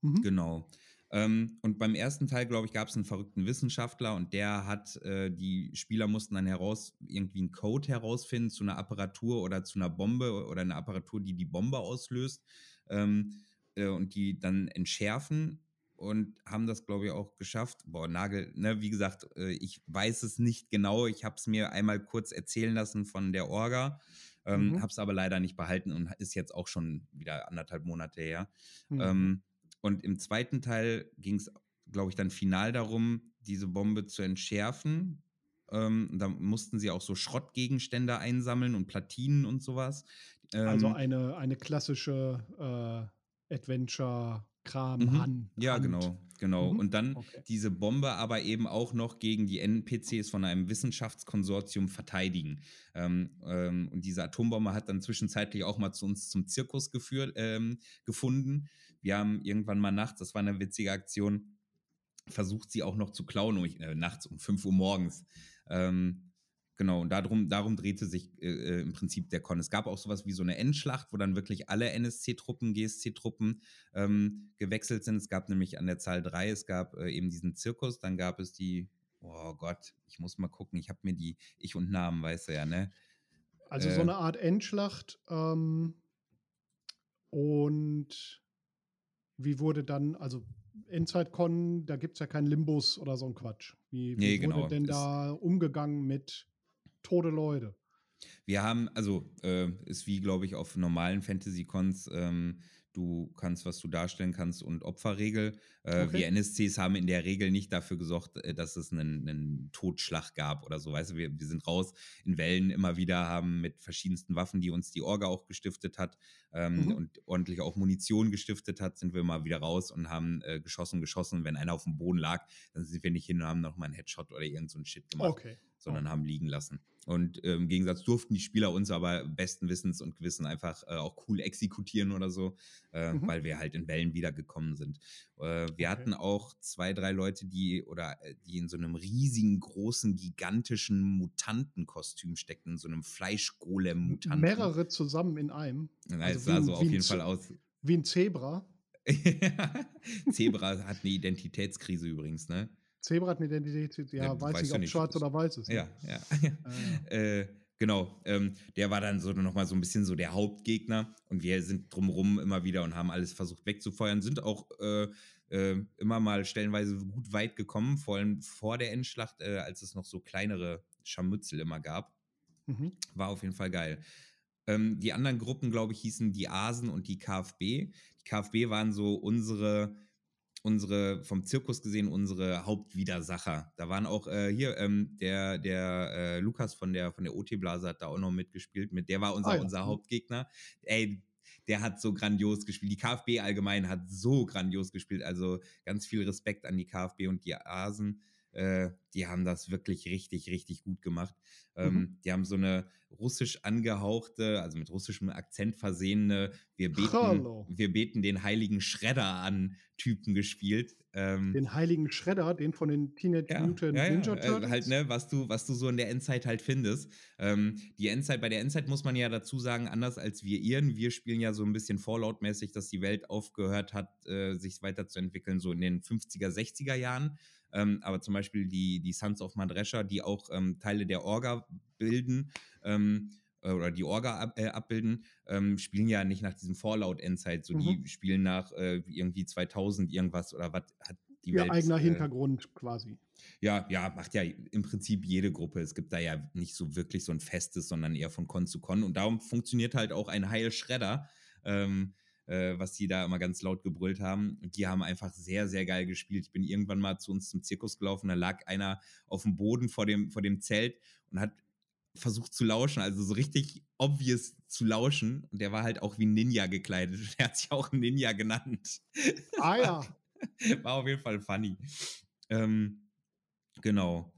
Mhm. Genau. Ähm, und beim ersten Teil, glaube ich, gab es einen verrückten Wissenschaftler und der hat, äh, die Spieler mussten dann heraus, irgendwie einen Code herausfinden zu einer Apparatur oder zu einer Bombe oder einer Apparatur, die die Bombe auslöst ähm, äh, und die dann entschärfen und haben das, glaube ich, auch geschafft. Boah, Nagel, ne, wie gesagt, äh, ich weiß es nicht genau. Ich habe es mir einmal kurz erzählen lassen von der Orga, ähm, Mhm. habe es aber leider nicht behalten und ist jetzt auch schon wieder anderthalb Monate her. Mhm. Ähm, und im zweiten Teil ging es, glaube ich, dann final darum, diese Bombe zu entschärfen. Ähm, da mussten sie auch so Schrottgegenstände einsammeln und Platinen und sowas. Ähm, also eine, eine klassische äh, Adventure-Kram Mhm. Hand. ja, Hand. genau, genau. Mhm. Und dann Okay. diese Bombe aber eben auch noch gegen die NPCs von einem Wissenschaftskonsortium verteidigen. Ähm, ähm, und diese Atombombe hat dann zwischenzeitlich auch mal zu uns zum Zirkus geführt, ähm, gefunden. Wir haben irgendwann mal nachts, das war eine witzige Aktion, versucht sie auch noch zu klauen, um, äh, nachts um 5 Uhr morgens. Ähm, genau, und darum, darum drehte sich äh, äh, im Prinzip der Con. Es gab auch sowas wie so eine Endschlacht, wo dann wirklich alle NSC-Truppen, GSC-Truppen ähm, gewechselt sind. Es gab nämlich an der Zahl 3, es gab äh, eben diesen Zirkus, dann gab es die, oh Gott, ich muss mal gucken, ich habe mir die Ich und Namen, weißt du ja, ne? Also Äh, so eine Art Endschlacht. Ähm, Und wie wurde dann, also EndzeitCon, da gibt es ja keinen Limbus oder so ein Quatsch. Wie, wie Nee, wurde genau. denn Es- da umgegangen mit tote Leute? Wir haben, also äh, ist wie, glaube ich, auf normalen Fantasy-Cons, ähm, du kannst, was du darstellen kannst und Opferregel. Äh, Okay. Wir NSCs haben in der Regel nicht dafür gesorgt, äh, dass es einen, einen Totschlag gab oder so. Weißt du, wir, wir sind raus in Wellen immer wieder, haben mit verschiedensten Waffen, die uns die Orga auch gestiftet hat ähm, Mhm. und ordentlich auch Munition gestiftet hat, sind wir mal wieder raus und haben äh, geschossen, geschossen. Wenn einer auf dem Boden lag, dann sind wir nicht hin und haben noch mal einen Headshot oder irgend so einen Shit gemacht Okay. sondern haben liegen lassen. Und äh, im Gegensatz durften die Spieler uns aber besten Wissens und Gewissen einfach äh, auch cool exekutieren oder so, äh, Mhm. weil wir halt in Wellen wiedergekommen sind. Äh, wir hatten auch zwei, drei Leute, die oder äh, die in so einem riesigen, großen, gigantischen Mutantenkostüm steckten, in so einem Fleischgolem-Mutanten. Mehrere zusammen in einem. Ja, also es sah so auf jeden Fall aus. Wie ein Zebra. Zebra hat eine Identitätskrise übrigens, ne? Zebra hat eine Identität, ja, Ja, weiß nicht, du ob schwarz oder weiß ist. ne? Ja, ja. Äh, Äh, genau, ähm, der war dann so nochmal so ein bisschen so der Hauptgegner und wir sind drumrum immer wieder und haben alles versucht wegzufeuern, sind auch äh, äh, immer mal stellenweise gut weit gekommen, vor allem vor der Endschlacht, äh, als es noch so kleinere Scharmützel immer gab. mhm. War auf jeden Fall geil. Ähm, die anderen Gruppen, glaube ich, hießen die Asen und die KfB. Die KfB waren so unsere, unsere vom Zirkus gesehen, unsere Hauptwidersacher. Da waren auch äh, hier ähm, der, der äh, Lukas von der, von der OT-Blase hat da auch noch mitgespielt. Mit, der war unser, Ah ja. unser Mhm. Hauptgegner. Ey, der hat so grandios gespielt. Die KfB allgemein hat so grandios gespielt. Also ganz viel Respekt an die KfB und die Asen. Äh, die haben das wirklich richtig, richtig gut gemacht. Ähm, Mhm. Die haben so eine russisch angehauchte, also mit russischem Akzent versehene, wir beten, Hallo. wir beten den heiligen Schredder an Typen gespielt. Ähm, Den heiligen Schredder, den von den Teenage Mutant Ninja äh, Turtles. halt, ne, was du, was du so in der Endzeit halt findest. Ähm, die Endzeit, bei der Endzeit muss man ja dazu sagen, anders als wir ihren, wir spielen ja so ein bisschen Fallout-mäßig, dass die Welt aufgehört hat, äh, sich weiterzuentwickeln, so in den 50er, 60er Jahren. Ähm, aber zum Beispiel die, die Sons of Madresha, die auch ähm, Teile der Orga bilden, ähm, äh, oder die Orga ab, äh, abbilden, ähm, spielen ja nicht nach diesem Fallout-Endzeit, so die spielen nach äh, irgendwie 2000 irgendwas oder was hat die Ihr Welt. eigener äh, Hintergrund quasi. ja, ja, macht ja im Prinzip jede Gruppe. Es gibt da ja nicht so wirklich so ein festes, sondern eher von Con zu Con. Und darum funktioniert halt auch ein Heil Schredder, ähm, äh, was die da immer ganz laut gebrüllt haben. Und die haben einfach sehr, sehr geil gespielt. Ich bin irgendwann mal zu uns zum Zirkus gelaufen, da lag einer auf dem Boden vor dem, vor dem Zelt und hat versucht zu lauschen, also so richtig obvious zu lauschen. Und der war halt auch wie Ninja gekleidet. Der hat sich auch Ninja genannt. Ah ja. War auf jeden Fall funny. Ähm, genau.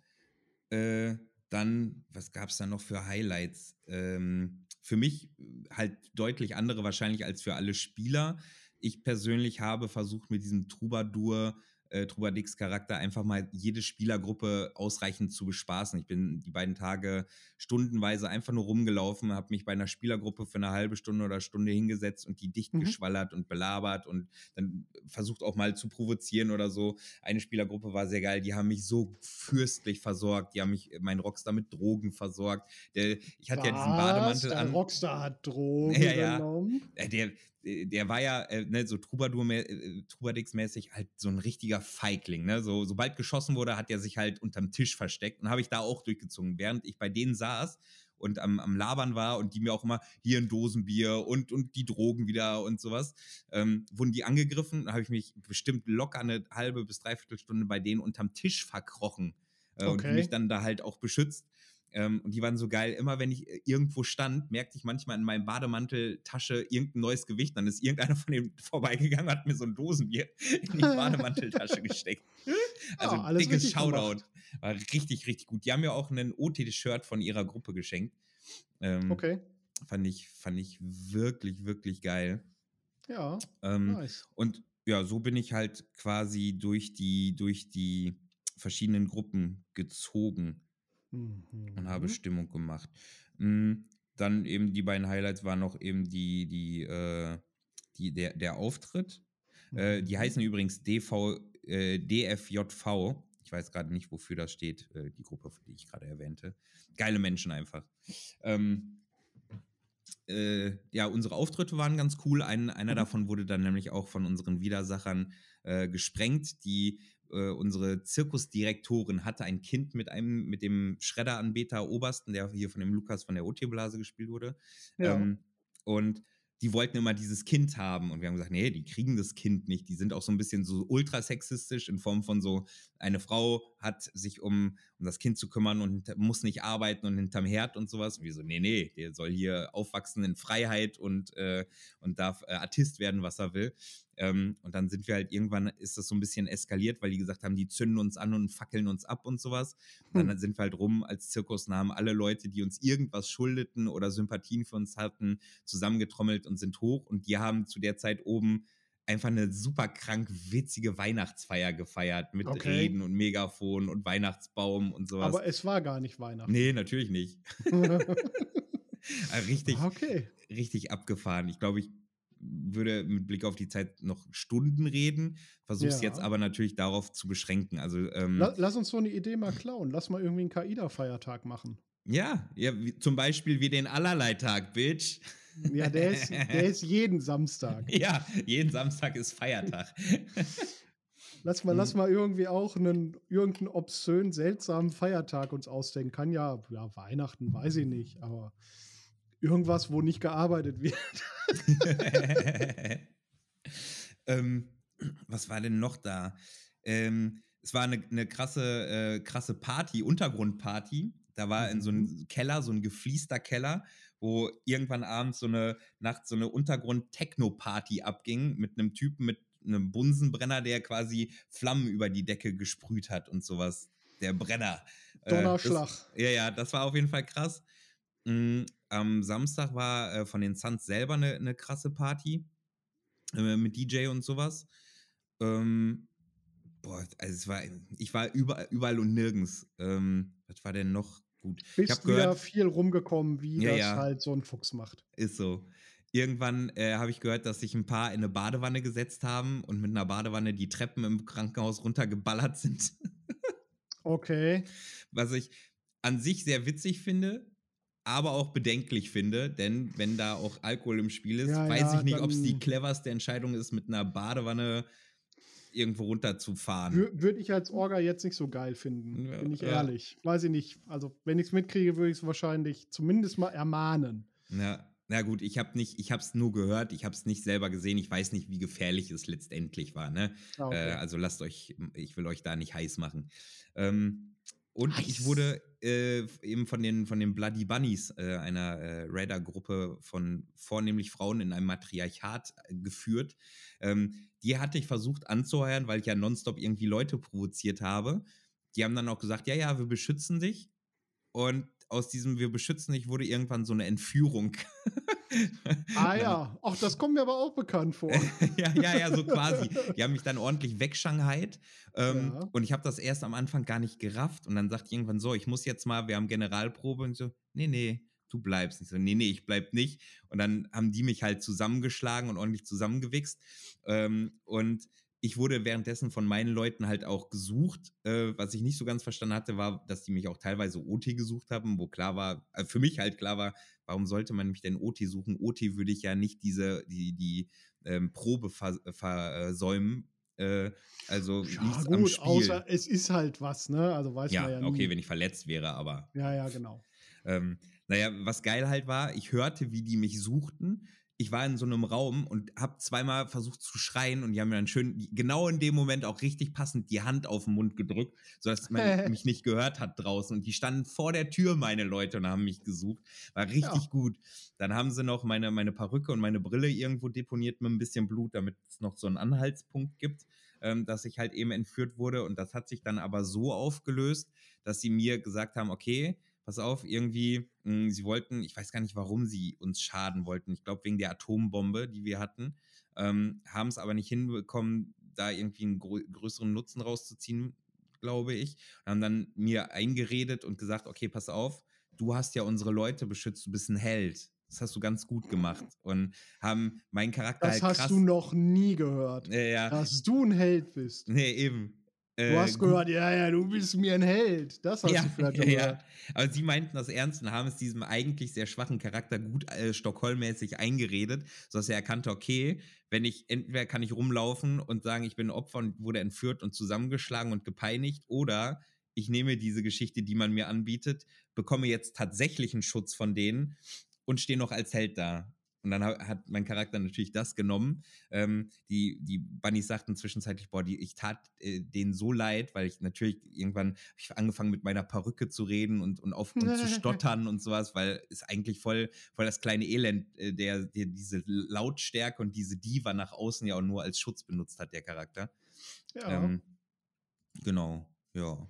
Äh, dann, was gab es da noch für Highlights? Ähm, für mich äh, halt deutlich andere wahrscheinlich als für alle Spieler. Ich persönlich habe versucht, mit diesem Troubadour, äh, Troubadours Charakter einfach mal jede Spielergruppe ausreichend zu bespaßen. Ich bin die beiden Tage stundenweise einfach nur rumgelaufen, habe mich bei einer Spielergruppe für eine halbe Stunde oder Stunde hingesetzt und die dicht Mhm. geschwallert und belabert und dann versucht auch mal zu provozieren oder so. Eine Spielergruppe war sehr geil, die haben mich so fürstlich versorgt, die haben mich, mein Rockstar mit Drogen versorgt. Der, ich hatte ja diesen Was? Bademantel Der an. Rockstar hat Drogen Ja, ja. genommen. Äh, der, der war ja äh, ne, so Troubadour, äh, Troubadours-mäßig halt so ein richtiger Feigling. Ne? So, sobald geschossen wurde, hat er sich halt unterm Tisch versteckt und habe ich da auch durchgezogen. Während ich bei denen saß und am, am Labern war und die mir auch immer hier ein Dosenbier und, und die Drogen wieder und sowas, ähm, wurden die angegriffen. Da habe ich mich bestimmt locker eine halbe bis dreiviertel Stunde bei denen unterm Tisch verkrochen äh, und Okay. mich dann da halt auch beschützt. Ähm, und die waren so geil. Immer wenn ich äh, irgendwo stand, merkte ich manchmal in meinem Bademanteltasche irgendein neues Gewicht. Dann ist irgendeiner von denen vorbeigegangen, hat mir so ein Dosenbier in die Bademanteltasche gesteckt. Also Ja, alles dickes Shoutout. gemacht. War richtig, richtig gut. Die haben mir auch ein OT-Shirt von ihrer Gruppe geschenkt. Ähm, Okay. fand, ich, fand ich wirklich, wirklich geil. Ja, Ähm, nice. und ja, so bin ich halt quasi durch die, durch die verschiedenen Gruppen gezogen und habe Mhm. Stimmung gemacht. Mm, Dann eben die beiden Highlights waren noch eben die, die, äh, die, der, der Auftritt. Äh, die Mhm. heißen übrigens DV, äh, DFJV. Ich weiß gerade nicht, wofür das steht, äh, die Gruppe, die ich gerade erwähnte. Geile Menschen einfach. Ähm, äh, ja, unsere Auftritte waren ganz cool. Ein, einer Mhm. davon wurde dann nämlich auch von unseren Widersachern äh, gesprengt. Die äh, unsere Zirkusdirektorin hatte ein Kind mit einem, mit dem Schredderanbeter Obersten, der hier von dem Lukas von der OT-Blase gespielt wurde. Ja. Ähm, und die wollten immer dieses Kind haben. Und wir haben gesagt, nee, die kriegen das Kind nicht. Die sind auch so ein bisschen so ultrasexistisch in Form von so, eine Frau hat sich um, um das Kind zu kümmern und muss nicht arbeiten und hinterm Herd und sowas. Und wir so, nee, nee, der soll hier aufwachsen in Freiheit und, äh, und darf äh, Artist werden, was er will. Ähm, und dann sind wir halt irgendwann, ist das so ein bisschen eskaliert, weil die gesagt haben, die zünden uns an und fackeln uns ab und sowas. Und dann sind wir halt rum als Zirkusnamen alle Leute, die uns irgendwas schuldeten oder Sympathien für uns hatten, zusammengetrommelt und sind hoch. Und die haben zu der Zeit oben einfach eine super krank witzige Weihnachtsfeier gefeiert mit Okay. Reden und Megafon und Weihnachtsbaum und sowas. Aber es war gar nicht Weihnachten. nee, natürlich nicht. Äh, richtig, okay. richtig abgefahren. Ich glaube, ich würde mit Blick auf die Zeit noch Stunden reden, versuche es Ja. jetzt aber natürlich darauf zu beschränken. Also ähm, La lass uns so eine Idee mal klauen. Lass mal irgendwie einen Kaida-Feiertag machen. ja, ja wie, zum Beispiel wie den Allerleitag, Bitch. Ja, der ist, der ist jeden Samstag. Ja, jeden Samstag ist Feiertag. Lass mal, Hm. lass mal irgendwie auch einen irgendeinen obszön seltsamen Feiertag uns ausdenken. Kann ja, ja, Weihnachten, weiß ich nicht, aber irgendwas, wo nicht gearbeitet wird. ähm, was war denn noch da? Ähm, es war eine, eine krasse, äh, krasse Party, Untergrundparty. Da war in so einem Keller, so ein gefliester Keller, wo irgendwann abends so eine Nacht so eine Untergrund-Techno-Party abging mit einem Typen mit einem Bunsenbrenner, der quasi Flammen über die Decke gesprüht hat und sowas. Der Brenner. Äh, Donnerschlag. Das, ja, ja, das war auf jeden Fall krass. Mm, am Samstag war äh, von den Suns selber eine, eine krasse Party äh, mit DJ und sowas. Ähm, boah, also es war, ich war überall, überall und nirgends. Ähm, was war denn noch gut? ich Bist habe wieder gehört, viel rumgekommen, wie Ja, das ja. halt so ein Fuchs macht. ist so. Irgendwann äh, habe ich gehört, dass sich ein paar in eine Badewanne gesetzt haben und mit einer Badewanne die Treppen im Krankenhaus runtergeballert sind. Okay. Was ich an sich sehr witzig finde, aber auch bedenklich finde, denn wenn da auch Alkohol im Spiel ist, Ja, weiß ja, ich nicht, ob es die cleverste Entscheidung ist, mit einer Badewanne irgendwo runterzufahren. Würde ich als Orga jetzt nicht so geil finden, Ja, bin ich ehrlich. Weiß ich nicht. Also, wenn ich es mitkriege, würde ich es wahrscheinlich zumindest mal ermahnen. Ja, na gut, ich habe nicht, ich habe es nur gehört, ich habe es nicht selber gesehen, ich weiß nicht, wie gefährlich es letztendlich war. Ne? Ah, okay. Äh, also lasst euch, ich will euch da nicht heiß machen. Ähm, und ich Heiß. wurde äh, eben von den, von den Bloody Bunnies, äh, einer äh, Raider-Gruppe von vornehmlich Frauen in einem Matriarchat äh, geführt. Ähm, die hatte ich versucht anzuheuern, weil ich ja nonstop irgendwie Leute provoziert habe. Die haben dann auch gesagt, ja, ja, wir beschützen dich. Und aus diesem Wir beschützen dich wurde irgendwann so eine Entführung. ah ja, ach, das kommt mir aber auch bekannt vor. ja, ja, ja, so quasi. Die haben mich dann ordentlich wegschanghait. Ähm, Ja. Und ich habe das erst am Anfang gar nicht gerafft. Und dann sagt irgendwann so, ich muss jetzt mal, wir haben Generalprobe. Und ich so, nee, nee, du bleibst. Ich so, nee, nee, ich bleib nicht. Und dann haben die mich halt zusammengeschlagen und ordentlich zusammengewichst. Ähm, und ich wurde währenddessen von meinen Leuten halt auch gesucht. Äh, was ich nicht so ganz verstanden hatte, war, dass die mich auch teilweise OT gesucht haben, wo klar war, äh, für mich halt klar war, warum sollte man mich denn OT suchen? OT würde ich ja nicht diese, die, die ähm, Probe vers versäumen. Äh, also Ja, nichts am gut, Spiel. außer es ist halt was, ne? Also weiß ja, man ja nie. okay, wenn ich verletzt wäre, aber Ja, ja, genau. ähm, naja, was geil halt war, ich hörte, wie die mich suchten. Ich war in so einem Raum und habe zweimal versucht zu schreien und die haben mir dann schön, genau in dem Moment auch richtig passend die Hand auf den Mund gedrückt, sodass man mich nicht gehört hat draußen. Und die standen vor der Tür, meine Leute, und haben mich gesucht. War richtig Ja. gut. Dann haben sie noch meine, meine Perücke und meine Brille irgendwo deponiert mit ein bisschen Blut, damit es noch so einen Anhaltspunkt gibt, ähm, dass ich halt eben entführt wurde. Und das hat sich dann aber so aufgelöst, dass sie mir gesagt haben, okay, pass auf, irgendwie, mh, sie wollten, ich weiß gar nicht, warum sie uns schaden wollten. Ich glaube, wegen der Atombombe, die wir hatten, ähm, haben es aber nicht hinbekommen, da irgendwie einen grö größeren Nutzen rauszuziehen, glaube ich. Und haben dann mir eingeredet und gesagt, okay, pass auf, du hast ja unsere Leute beschützt, du bist ein Held. Das hast du ganz gut gemacht. Und haben meinen Charakter Das halt hast krass. du noch nie gehört. Ja, ja. Dass du ein Held bist. Nee, eben. Äh, Du hast gehört, ja, ja, du bist mir ein Held. Das hast ja, du vielleicht ja, schon ja. gehört. Aber sie meinten das ernst und haben es diesem eigentlich sehr schwachen Charakter gut äh, Stockholm-mäßig eingeredet, sodass er erkannte, okay, wenn ich, entweder kann ich rumlaufen und sagen, ich bin Opfer und wurde entführt und zusammengeschlagen und gepeinigt, oder ich nehme diese Geschichte, die man mir anbietet, bekomme jetzt tatsächlichen Schutz von denen und stehe noch als Held da. Und dann ha- hat mein Charakter natürlich das genommen. Ähm, die, die Bunnies sagten zwischenzeitlich, boah, die, ich tat äh, denen so leid, weil ich natürlich irgendwann ich angefangen mit meiner Perücke zu reden und, und auf und zu stottern und sowas, weil es eigentlich voll, voll das kleine Elend, äh, der, der diese Lautstärke und diese Diva nach außen ja auch nur als Schutz benutzt hat, der Charakter. Ja. Ähm, genau, ja.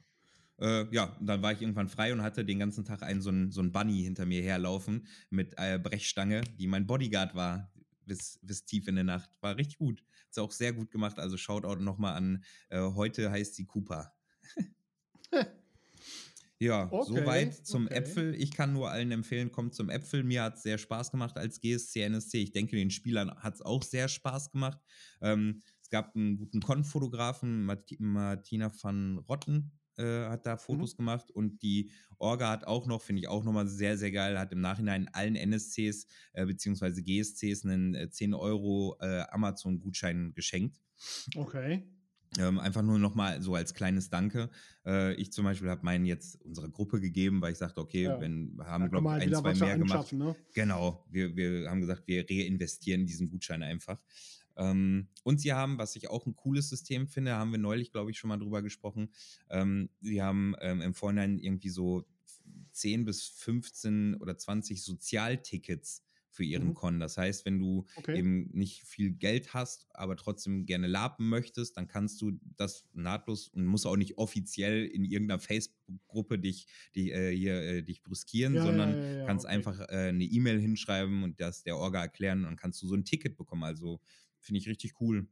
Äh, ja, und dann war ich irgendwann frei und hatte den ganzen Tag einen so einen, so einen Bunny hinter mir herlaufen mit äh, Brechstange, die mein Bodyguard war, bis, bis tief in der Nacht. War richtig gut. Hat's auch sehr gut gemacht. Also Shoutout nochmal an, äh, heute heißt sie Cooper. ja, Okay, soweit zum okay. Äpfel. Ich kann nur allen empfehlen, kommt zum Äpfel. Mir hat es sehr Spaß gemacht als GSC, NSC. Ich denke, den Spielern hat es auch sehr Spaß gemacht. Ähm, es gab einen guten Con-Fotografen, Marti- Martina van Rotten äh, hat da Fotos gemacht und die Orga hat auch noch, finde ich auch nochmal sehr, sehr geil, hat im Nachhinein allen NSCs äh, bzw. GSCs einen äh, 10 Euro äh, Amazon-Gutschein geschenkt. Okay. Ähm, einfach nur nochmal so als kleines Danke. Äh, ich zum Beispiel habe meinen jetzt unserer Gruppe gegeben, weil ich sagte, okay, Ja. wenn haben, glaube ich, ein, zwei mehr gemacht. ne? Genau, wir, wir haben gesagt, wir reinvestieren diesen Gutschein einfach. Ähm, und sie haben, was ich auch ein cooles System finde, haben wir neulich, glaube ich, schon mal drüber gesprochen. Ähm, sie haben ähm, im Vorhinein irgendwie so 10 bis 15 oder 20 Sozialtickets für ihren Mhm. Con. Das heißt, wenn du Okay. eben nicht viel Geld hast, aber trotzdem gerne lapen möchtest, dann kannst du das nahtlos und musst auch nicht offiziell in irgendeiner Facebook-Gruppe dich, dich, äh, hier, äh, dich brüskieren, Ja, sondern ja, ja, kannst okay. einfach äh, eine E-Mail hinschreiben und das der Orga erklären und dann kannst du so ein Ticket bekommen. Also finde ich richtig cool.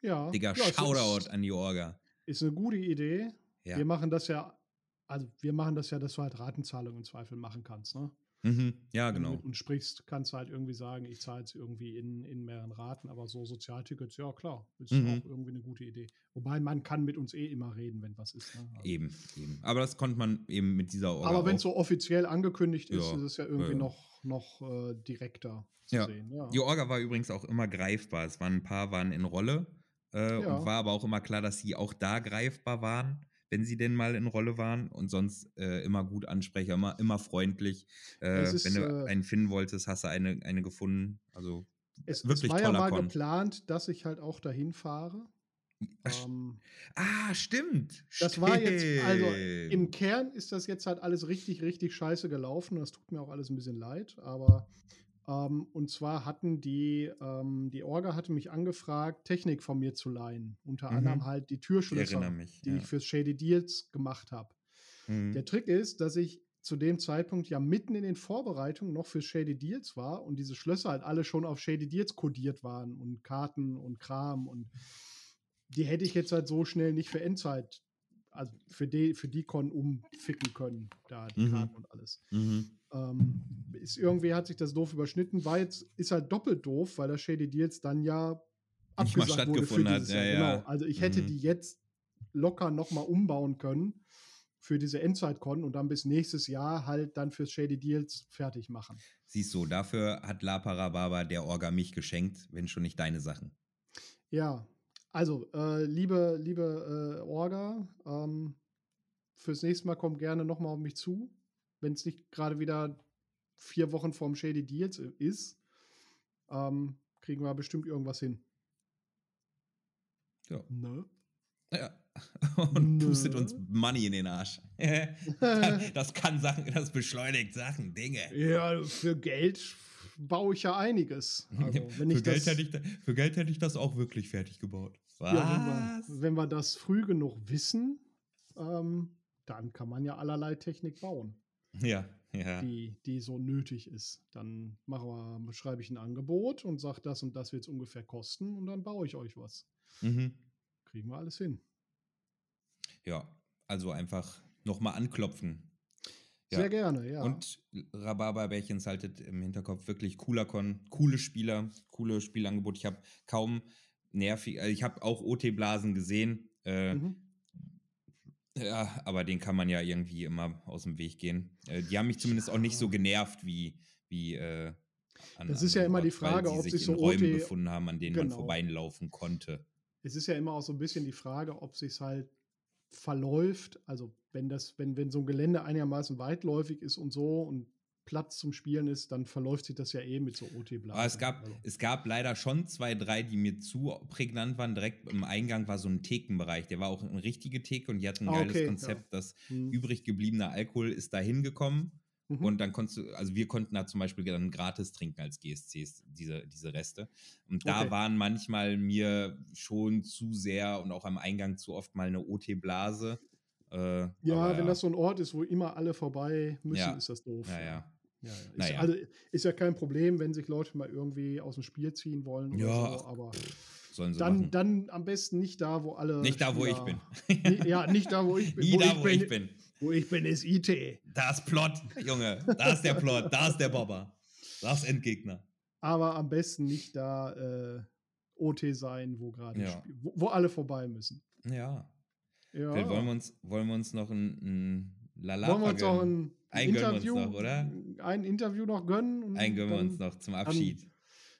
Ja. Digga, ja, Shoutout Ist, an die Orga. ist eine gute Idee. Ja. Wir machen das ja, also wir machen das ja, dass du halt Ratenzahlungen im Zweifel machen kannst, ne? Mhm. Ja, genau. uns sprichst, kannst halt irgendwie sagen, ich zahle es irgendwie in, in mehreren Raten, aber so Sozialtickets, ja klar, ist Mhm. auch irgendwie eine gute Idee. Wobei man kann mit uns eh immer reden, wenn was ist. Ne? Also- Eben, eben. Aber das konnte man eben mit dieser Orga Aber wenn es so offiziell angekündigt ist, Ja, ist es ja irgendwie ja, noch, noch äh, direkter zu Ja. sehen. Ja. Die Orga war übrigens auch immer greifbar. Es waren ein paar waren in Rolle äh, und war aber auch immer klar, dass sie auch da greifbar waren, wenn sie denn mal in Rolle waren und sonst äh, immer gut Ansprecher, immer, immer freundlich. Äh, Es ist, wenn du äh, einen finden wolltest, hast du eine, eine gefunden. Also Es, es wirklich war ja mal Con. geplant, dass ich halt auch dahin fahre. Ähm, Ah, stimmt. Das war jetzt, also Stimmt. im Kern ist das jetzt halt alles richtig, richtig scheiße gelaufen. Das tut mir auch alles ein bisschen leid. Aber ähm, und zwar hatten die, ähm, die Orga hatte mich angefragt, Technik von mir zu leihen. Unter Mhm. anderem halt die Türschlösser, mich. die ja. ich fürs Shady Deals gemacht habe. Mhm. Der Trick ist, dass ich zu dem Zeitpunkt ja mitten in den Vorbereitungen noch für Shady Deals war und diese Schlösser halt alle schon auf Shady Deals kodiert waren und Karten und Kram und die hätte ich jetzt halt so schnell nicht für Endzeit, also für die, für die Con umficken können, da die Mhm. Karten und alles. Mhm. Ähm, ist irgendwie hat sich das doof überschnitten, war jetzt, ist halt doppelt doof, weil das Shady Deals dann ja abgesagt wurde für dieses ja, Jahr. ja. Genau. Also ich hätte Mhm. die jetzt locker nochmal umbauen können für diese Endzeit-Con und dann bis nächstes Jahr halt dann fürs Shady Deals fertig machen. Siehst du, dafür hat La Parababa der Orga mich geschenkt, wenn schon nicht deine Sachen. Ja, also äh, liebe, liebe äh, Orga, ähm, fürs nächste Mal kommt gerne nochmal auf mich zu, wenn es nicht gerade wieder vier Wochen vorm Shady Deals ist. Ähm, kriegen wir bestimmt irgendwas hin. Ja. Ne? Ja. Und Nö. pustet uns Money in den Arsch. das kann Sachen, das beschleunigt Sachen, Dinge. Ja, für Geld baue ich ja einiges. Also, wenn für, Geld hätte ich, für Geld hätte ich das auch wirklich fertig gebaut. Was? ja, wenn, wir, wenn wir das früh genug wissen, ähm, dann kann man ja allerlei Technik bauen, Ja, ja. die, die so nötig ist. Dann machen wir, schreibe ich ein Angebot und sage, das und das wird es ungefähr kosten und dann baue ich euch was. Mhm. Kriegen wir alles hin. Ja, also einfach nochmal anklopfen. Ja. Sehr gerne, ja. Und Rhabarberbärchens haltet im Hinterkopf wirklich cooler Con, coole Spieler, coole Spielangebot. Ich habe kaum nervig, also ich habe auch OT-Blasen gesehen, Äh, Mhm. Ja, aber den kann man ja irgendwie immer aus dem Weg gehen. Äh, die haben mich zumindest auch nicht so genervt wie, wie äh, an Das ist ja immer die Ort, weil Frage, ob sich sich in so Räumen OT befunden haben, an denen man Genau. vorbeilaufen konnte. Es ist ja immer auch so ein bisschen die Frage, ob sich halt verläuft. Also wenn das, wenn, wenn so ein Gelände einigermaßen weitläufig ist und so und Platz zum Spielen ist, dann verläuft sich das ja eh mit so OT-Blasen. Aber es gab, Also, es gab leider schon zwei, drei, die mir zu prägnant waren. Direkt im Eingang war so ein Thekenbereich. Der war auch eine richtige Theke und die hatten ein Ah, geiles okay, Konzept. Das hm, übrig gebliebene Alkohol ist da hingekommen. mhm. Und dann konntest du, also wir konnten da zum Beispiel dann gratis trinken als GSCs, diese, diese Reste. Und da Okay. waren manchmal mir schon zu sehr und auch am Eingang zu oft mal eine OT-Blase. Äh, ja, wenn das so ein Ort ist, wo immer alle vorbei müssen, Ja. ist das doof. Ja, ja. Ja, ja. Ist, Naja. also, ist ja kein Problem, wenn sich Leute mal irgendwie aus dem Spiel ziehen wollen oder Ja, so, aber Sollen sie dann, machen. dann am besten nicht da, wo alle. Nicht da, wo ich bin. Nie- ja, nicht da, wo ich bin. Nie da, wo ich bin. Wo ich bin, ist IT. Da ist Plot, Junge. Da ist der Plot. Da ist der Bobber. Da ist Endgegner. Aber am besten nicht da äh, OT sein, wo gerade Ja. Wo, wo alle vorbei müssen. Ja. Ja. Vielleicht wollen wir uns, wollen wir uns noch ein, ein Lala Wollen wir uns auch ein, ein Interview, noch, oder? ein Interview noch gönnen? und Einen gönnen wir dann, uns noch zum Abschied.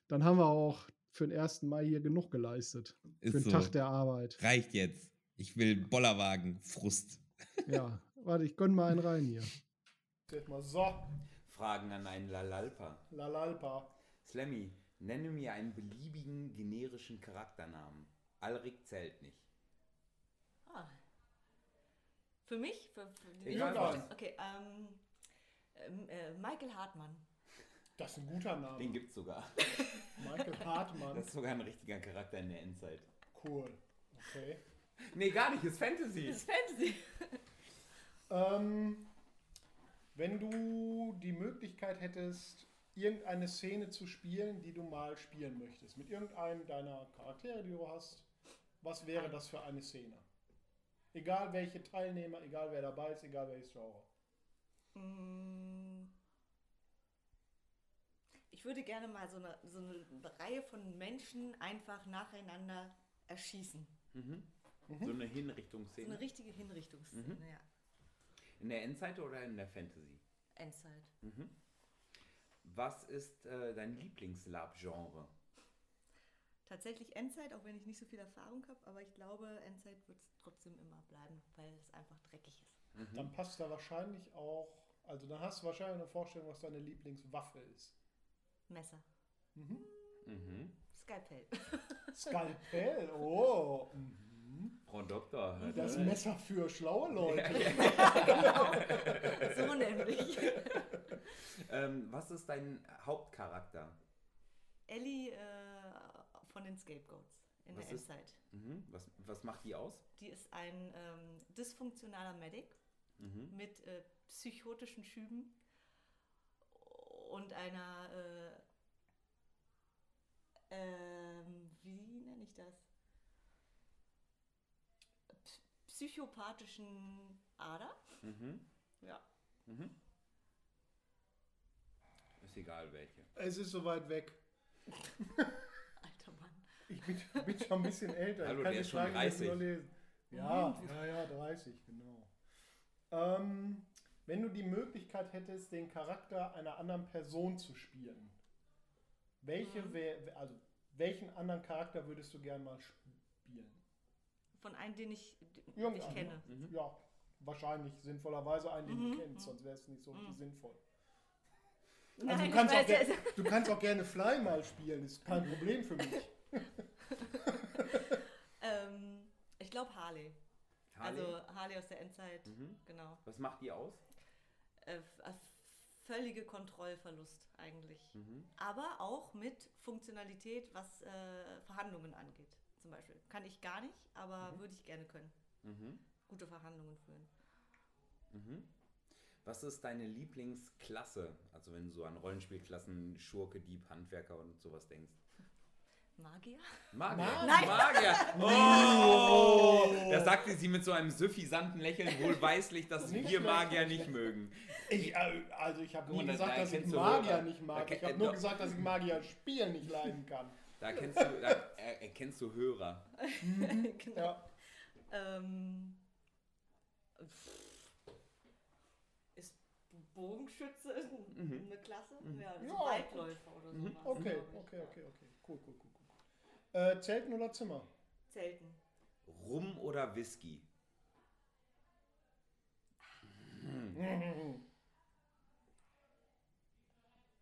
Dann haben wir auch für den 1. Mai hier genug geleistet. Ist für den so. Tag der Arbeit. Reicht jetzt. Ich will Bollerwagen. Frust. Ja, warte, ich gönn mal einen rein hier. Jetzt mal so, Fragen an einen Lalalpa. Lalalpa. Slammy, nenne mir einen beliebigen generischen Charakternamen. Alrik zählt nicht. Ah. Für mich? Für, für die Egal was. Okay, ähm, ähm, äh, Michael Hartmann. Das ist ein guter Name. Den gibt's sogar. Michael Hartmann. Das ist sogar ein richtiger Charakter in der Endzeit. cool. Okay. Nee, gar nicht, ist Fantasy. Das ist Fantasy. Ähm, wenn du die Möglichkeit hättest, irgendeine Szene zu spielen, die du mal spielen möchtest, mit irgendeinem deiner Charaktere, die du hast, was wäre das für eine Szene? Egal welche Teilnehmer, egal wer dabei ist, egal welches Genre. Mm. Ich würde gerne mal so eine, so eine Reihe von Menschen einfach nacheinander erschießen. Mhm. Mhm. So eine So Hinrichtungsszene. eine richtige Hinrichtungsszene, Mhm. ja. In der Endzeit oder in der Fantasy? Endzeit. Mhm. Was ist äh, dein Lieblingslab-Genre? Tatsächlich Endzeit, auch wenn ich nicht so viel Erfahrung habe, aber ich glaube, Endzeit wird es trotzdem immer bleiben, weil es einfach dreckig ist. Mhm. Dann passt da wahrscheinlich auch, also dann hast du wahrscheinlich eine Vorstellung, was deine Lieblingswaffe ist. Messer. Mhm. Mhm. Skalpell. Skalpell, oh. Mhm. Frau Doktor. hört Das? Messer für schlaue Leute. so nämlich. ähm, was ist dein Hauptcharakter? Ellie äh, von den Scapegoats in Was der ist- Endzeit. Mhm. Was, was macht die aus? Die ist ein ähm, dysfunktionaler Medic Mhm. mit äh, psychotischen Schüben und einer, äh, ähm, wie nenne ich das? P- Psychopathischen Ader. Mhm. Ja. Mhm. Ist egal welche. Es ist soweit weg. Alter Mann. Ich bin, bin schon ein bisschen älter. Hallo, ich kann der ist schon Fragen jetzt 30. nur lesen. Ja, ja, ja, 30, genau. Ähm, wenn du die Möglichkeit hättest, den Charakter einer anderen Person zu spielen, welche Mhm. wär, also welchen anderen Charakter würdest du gern mal spielen? Von einem, den ich, den ich kenne. Mhm. Ja, wahrscheinlich sinnvollerweise einen, den Mhm, du kennst, sonst wäre es nicht so Mhm. sinnvoll. Also Nein, du, ich kannst auch ja, du kannst auch gerne Fly mal spielen, ist kein Problem für mich. ähm, ich glaube Harley. Harley? Also Harley aus der Endzeit, Mhm. genau. Was macht die aus? Äh, äh, völlige Kontrollverlust eigentlich. Mhm. Aber auch mit Funktionalität, was äh, Verhandlungen angeht. Zum Beispiel. Kann ich gar nicht, aber Mhm. würde ich gerne können. Mhm. Gute Verhandlungen führen. Mhm. Was ist deine Lieblingsklasse? Also wenn du so an Rollenspielklassen, Schurke, Dieb, Handwerker und sowas denkst. Magier? Magier. Nein. Magier. Oh! Das sagte sie mit so einem suffisanten Lächeln, wohlweislich, dass Nicht wir Magier nicht nicht mögen. Ich, äh, also ich habe nie da- gesagt, da dass ich Magier Hörer. nicht Da mag. Ich habe nur gesagt, dass ich Magier spielen nicht leiden kann. Da kennst du, da er- erkennst du Hörer. genau. Ja. Ähm, pff, Bogenschütze Mhm. eine Klasse? Mhm. Ja, also Ja, Weitläufer oder so. Mhm. Okay, okay, okay, okay. Cool, cool, cool, cool. Äh, Zelten oder Zimmer? Zelten. Rum oder Whisky?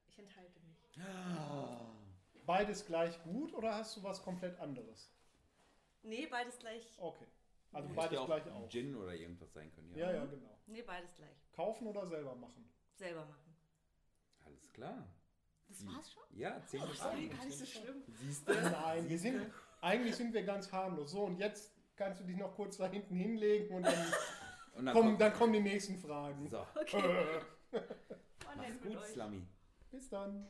Ich enthalte mich. Beides gleich gut oder hast du was komplett anderes? Nee, beides gleich. Okay. Also beides auch gleich auch. Gin oder irgendwas sein können, Ja, ja, genau. Nee, beides gleich. Kaufen oder selber machen? Selber machen. Alles klar. Das war's schon? Ja, zehn Oh, Fragen. gar nicht so schlimm. Siehst du? Nein, wir sind, eigentlich sind wir ganz harmlos. So, und jetzt kannst du dich noch kurz da hinten hinlegen und dann, Und dann kommen, kommt- dann kommen die nächsten Fragen. So, Okay. Mach's gut. Slummy. Bis dann.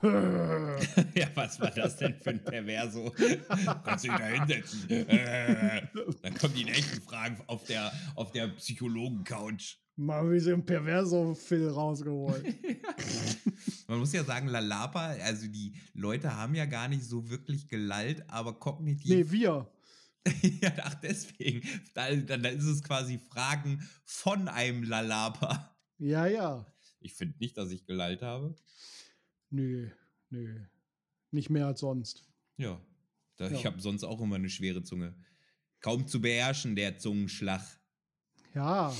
ja, was war das denn für ein Perverso? Kannst du dich da hinsetzen? Dann kommen die nächsten Fragen auf der, auf der Psychologen-Couch. Mal wie sie ein Perverso-Phil rausgeholt. Man muss ja sagen, Lalapa, also die Leute haben ja gar nicht so wirklich gelallt, aber kognitiv. nee, wir. ja, ach, deswegen. Da, dann, dann ist es quasi Fragen von einem Lalapa. Ja, ja. Ich finde nicht, dass ich gelallt habe. Nö, nö. Nicht mehr als sonst. Ja. Da, Ich Ja. habe sonst auch immer eine schwere Zunge. Kaum zu beherrschen, der Zungenschlag. Ja,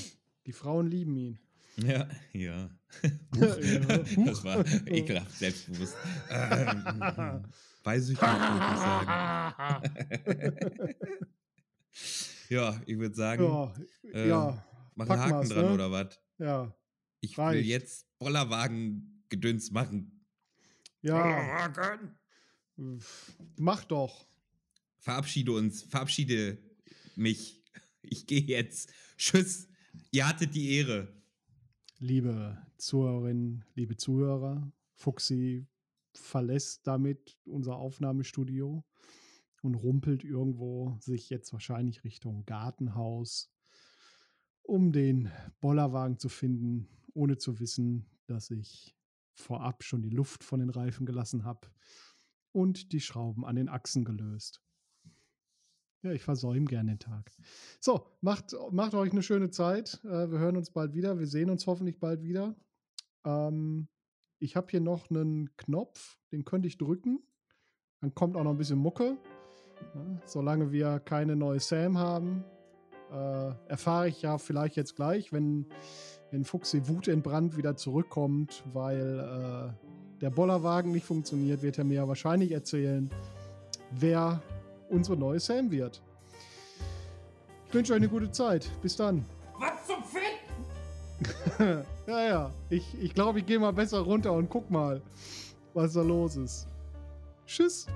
die Frauen lieben ihn. Ja, ja. Das war ekelhaft selbstbewusst. Weiß ich nicht, würde ich sagen. ja, ich würde sagen, Ja, äh, ja, mach einen Haken dran ne? oder was? ja, Ich will reicht. jetzt Bollerwagen-Gedöns machen. Ja. Mach doch. Verabschiede uns, verabschiede mich. Ich gehe jetzt. Tschüss. Ihr hattet die Ehre. Liebe Zuhörerinnen, liebe Zuhörer, Fuxi verlässt damit unser Aufnahmestudio und rumpelt irgendwo sich jetzt wahrscheinlich Richtung Gartenhaus, um den Bollerwagen zu finden, ohne zu wissen, dass ich vorab schon die Luft von den Reifen gelassen habe und die Schrauben an den Achsen gelöst. Ja, ich versäume gern den Tag. So, macht, macht euch eine schöne Zeit. Äh, wir hören uns bald wieder. Wir sehen uns hoffentlich bald wieder. Ähm, ich habe hier noch einen Knopf, den könnte ich drücken. Dann kommt auch noch ein bisschen Mucke. Ja, solange wir keine neue Sam haben, äh, erfahre ich ja vielleicht jetzt gleich, wenn, wenn Fuchsi Wut in Brand wieder zurückkommt, weil äh, der Bollerwagen nicht funktioniert, wird er mir ja wahrscheinlich erzählen, wer unsere neue Sam wird. Ich wünsche euch eine gute Zeit. Bis dann. Was zum Fick? ja, ja. Ich, ich glaube, ich gehe mal besser runter und guck mal, was da los ist. Tschüss.